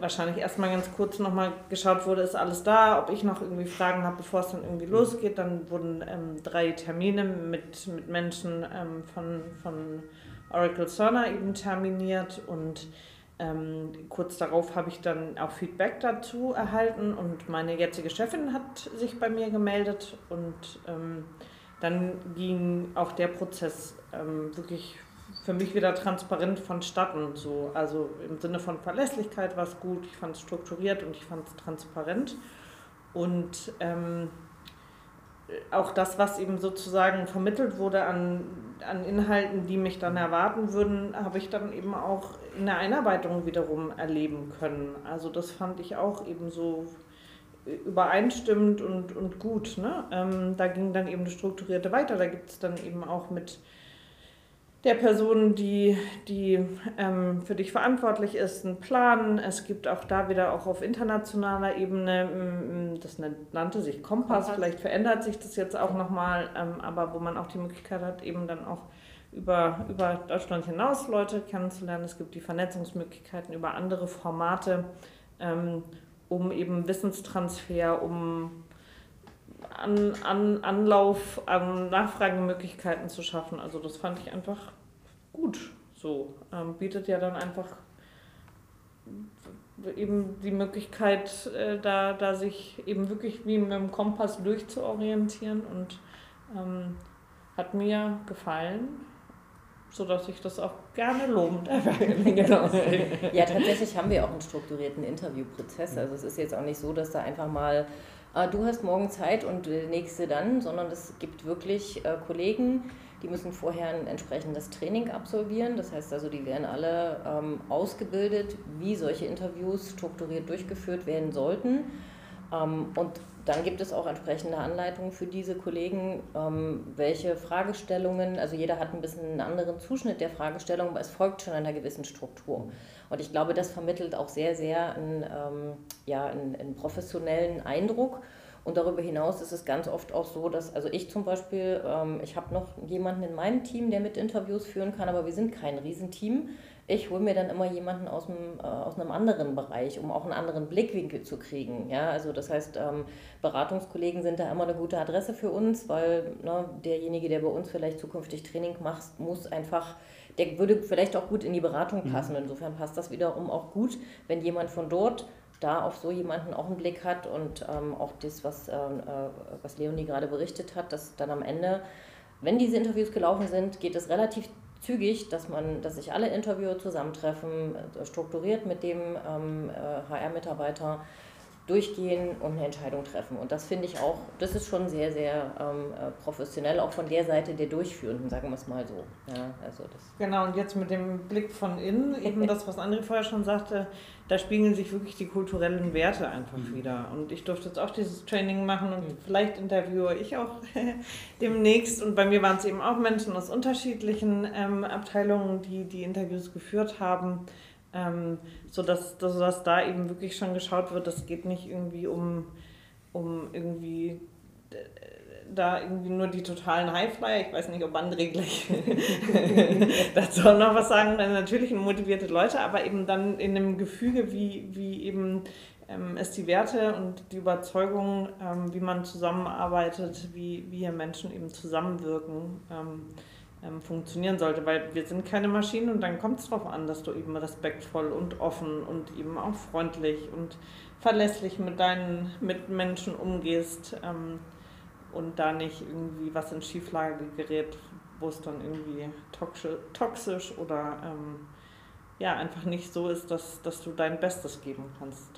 wahrscheinlich erstmal ganz kurz nochmal geschaut wurde, ist alles da, ob ich noch irgendwie Fragen habe, bevor es dann irgendwie losgeht. Dann wurden ähm, drei Termine mit, mit Menschen ähm, von, von Oracle Cerner eben terminiert und ähm, kurz darauf habe ich dann auch Feedback dazu erhalten und meine jetzige Chefin hat sich bei mir gemeldet und ähm, dann ging auch der Prozess ähm, wirklich für mich wieder transparent vonstatten. So. Also im Sinne von Verlässlichkeit war es gut, ich fand es strukturiert und ich fand es transparent. Und ähm, auch das, was eben sozusagen vermittelt wurde an, an Inhalten, die mich dann erwarten würden, habe ich dann eben auch in der Einarbeitung wiederum erleben können. Also das fand ich auch eben so übereinstimmend und, und gut. Ne? Ähm, da ging dann eben das Strukturierte weiter. Da gibt es dann eben auch mit der Person, die, die ähm, für dich verantwortlich ist, einen Plan. Es gibt auch da wieder auch auf internationaler Ebene, mm, mm, das nannte sich Kompass, Kompass. vielleicht verändert sich das jetzt auch nochmal, ähm, aber wo man auch die Möglichkeit hat, eben dann auch über, über Deutschland hinaus Leute kennenzulernen. Es gibt die Vernetzungsmöglichkeiten über andere Formate, ähm, um eben Wissenstransfer, um an, an Anlauf, an Nachfragemöglichkeiten zu schaffen. Also das fand ich einfach gut. So ähm, bietet ja dann einfach eben die Möglichkeit, äh, da, da sich eben wirklich wie mit dem Kompass durchzuorientieren und ähm, hat mir gefallen, sodass ich das auch gerne lobend erwähne. genau. Ja, tatsächlich haben wir auch einen strukturierten Interviewprozess. Also es ist jetzt auch nicht so, dass da einfach mal äh, du hast morgen Zeit und der nächste dann, sondern es gibt wirklich äh, Kollegen, die müssen vorher ein entsprechendes Training absolvieren. Das heißt also, die werden alle ähm, ausgebildet, wie solche Interviews strukturiert durchgeführt werden sollten. Ähm, und dann gibt es auch entsprechende Anleitungen für diese Kollegen, ähm, welche Fragestellungen, also jeder hat ein bisschen einen anderen Zuschnitt der Fragestellung, aber es folgt schon einer gewissen Struktur. Und ich glaube, das vermittelt auch sehr, sehr einen, ähm, ja, einen, einen professionellen Eindruck Und darüber hinaus ist es ganz oft auch so, dass, also ich zum Beispiel, ähm, ich habe noch jemanden in meinem Team, der mit Interviews führen kann, aber wir sind kein Riesenteam. Ich hole mir dann immer jemanden aus, dem, äh, aus einem anderen Bereich, um auch einen anderen Blickwinkel zu kriegen. Ja, also das heißt, ähm, Beratungskollegen sind da immer eine gute Adresse für uns, weil ne, derjenige, der bei uns vielleicht zukünftig Training macht, muss einfach der würde vielleicht auch gut in die Beratung mhm. passen. Insofern passt das wiederum auch gut, wenn jemand von dort da auf so jemanden auch einen Blick hat und ähm, auch das, was, äh, äh, was Leonie gerade berichtet hat, dass dann am Ende, wenn diese Interviews gelaufen sind, geht es relativ zügig, dass man, dass sich alle Interviewer zusammentreffen, äh, strukturiert mit dem ähm, äh, HR-Mitarbeiter durchgehen und eine Entscheidung treffen. Und das finde ich auch, das ist schon sehr, sehr ähm, äh, professionell, auch von der Seite der Durchführenden, sagen wir es mal so. Ja, also das genau, und jetzt mit dem Blick von innen, eben das, was André vorher schon sagte, da spiegeln sich wirklich die kulturellen Werte einfach mhm. wieder. Und ich durfte jetzt auch dieses Training machen und vielleicht interviewe ich auch demnächst. Und bei mir waren es eben auch Menschen aus unterschiedlichen ähm, Abteilungen, die die Interviews geführt haben. Ähm, sodass, dass da eben wirklich schon geschaut wird, das geht nicht irgendwie um, um irgendwie da irgendwie nur die totalen Highflyer. Ich weiß nicht, ob André gleich dazu noch was sagen. Natürlich motivierte Leute, aber eben dann in einem Gefüge, wie, wie eben ähm, es die Werte und die Überzeugung, ähm, wie man zusammenarbeitet, wie, wie hier Menschen eben zusammenwirken. Ähm, ähm, funktionieren sollte, weil wir sind keine Maschinen und dann kommt es darauf an, dass du eben respektvoll und offen und eben auch freundlich und verlässlich mit deinen Mitmenschen umgehst ähm, und da nicht irgendwie was in Schieflage gerät, wo es dann irgendwie toxisch oder ähm, ja, einfach nicht so ist, dass, dass du dein Bestes geben kannst.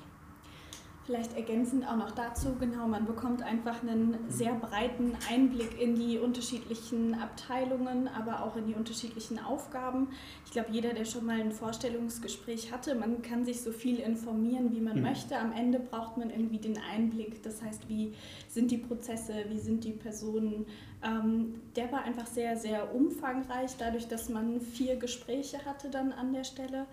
Vielleicht ergänzend auch noch dazu, genau, man bekommt einfach einen sehr breiten Einblick in die unterschiedlichen Abteilungen, aber auch in die unterschiedlichen Aufgaben. Ich glaube, jeder, der schon mal ein Vorstellungsgespräch hatte, man kann sich so viel informieren, wie man mhm. möchte. Am Ende braucht man irgendwie den Einblick. Das heißt, wie sind die Prozesse, wie sind die Personen. Ähm, der war einfach sehr, sehr umfangreich, dadurch, dass man vier Gespräche hatte dann an der Stelle.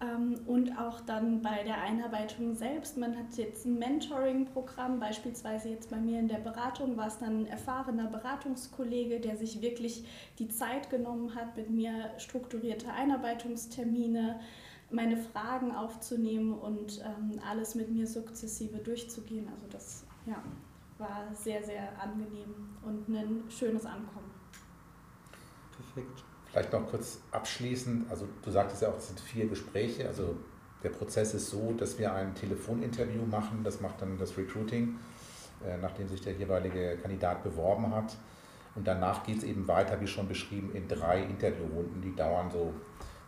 Ähm, und auch dann bei der Einarbeitung selbst. Man hat jetzt ein Mentoring-Programm, beispielsweise jetzt bei mir in der Beratung war es dann ein erfahrener Beratungskollege, der sich wirklich die Zeit genommen hat, mit mir strukturierte Einarbeitungstermine, meine Fragen aufzunehmen und ähm, alles mit mir sukzessive durchzugehen. Also das ja, war sehr, sehr angenehm und ein schönes Ankommen. Perfekt. Vielleicht noch kurz abschließend, also du sagtest ja auch, es sind vier Gespräche, also der Prozess ist so, dass wir ein Telefoninterview machen, das macht dann das Recruiting, äh, nachdem sich der jeweilige Kandidat beworben hat. Und danach geht es eben weiter, wie schon beschrieben, in drei Interviewrunden, die dauern so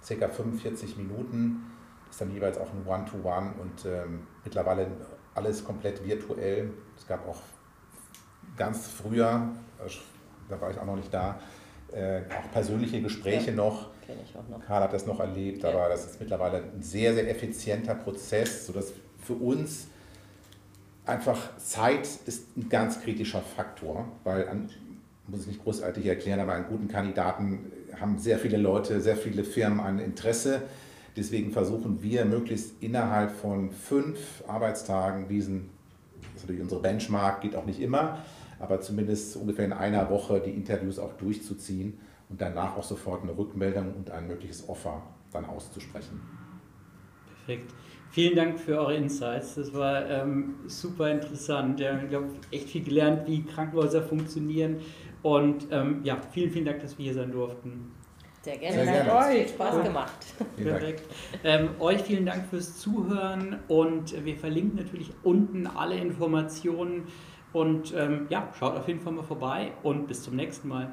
circa 45 Minuten. Das ist dann jeweils auch ein One-to-One -One und ähm, mittlerweile alles komplett virtuell. Es gab auch ganz früher, äh, da war ich auch noch nicht da, äh, auch persönliche Gespräche ja, noch. noch. Karl hat das noch erlebt, ja. aber das ist mittlerweile ein sehr, sehr effizienter Prozess, sodass für uns einfach Zeit ist ein ganz kritischer Faktor, weil an, muss ich nicht großartig erklären, aber an guten Kandidaten haben sehr viele Leute, sehr viele Firmen ein Interesse. Deswegen versuchen wir möglichst innerhalb von fünf Arbeitstagen diesen, das ist natürlich unsere Benchmark, geht auch nicht immer, aber zumindest ungefähr in einer Woche die Interviews auch durchzuziehen und danach auch sofort eine Rückmeldung und ein mögliches Offer dann auszusprechen. Perfekt. Vielen Dank für eure Insights. Das war ähm, super interessant. Ja, ich habe echt viel gelernt, wie Krankenhäuser funktionieren. Und ähm, ja, vielen, vielen Dank, dass wir hier sein durften. Sehr gerne. Sehr gerne. Hat euch Spaß gemacht. Perfekt. Ähm, euch vielen Dank fürs Zuhören und wir verlinken natürlich unten alle Informationen und ähm, ja, schaut auf jeden Fall mal vorbei und bis zum nächsten Mal.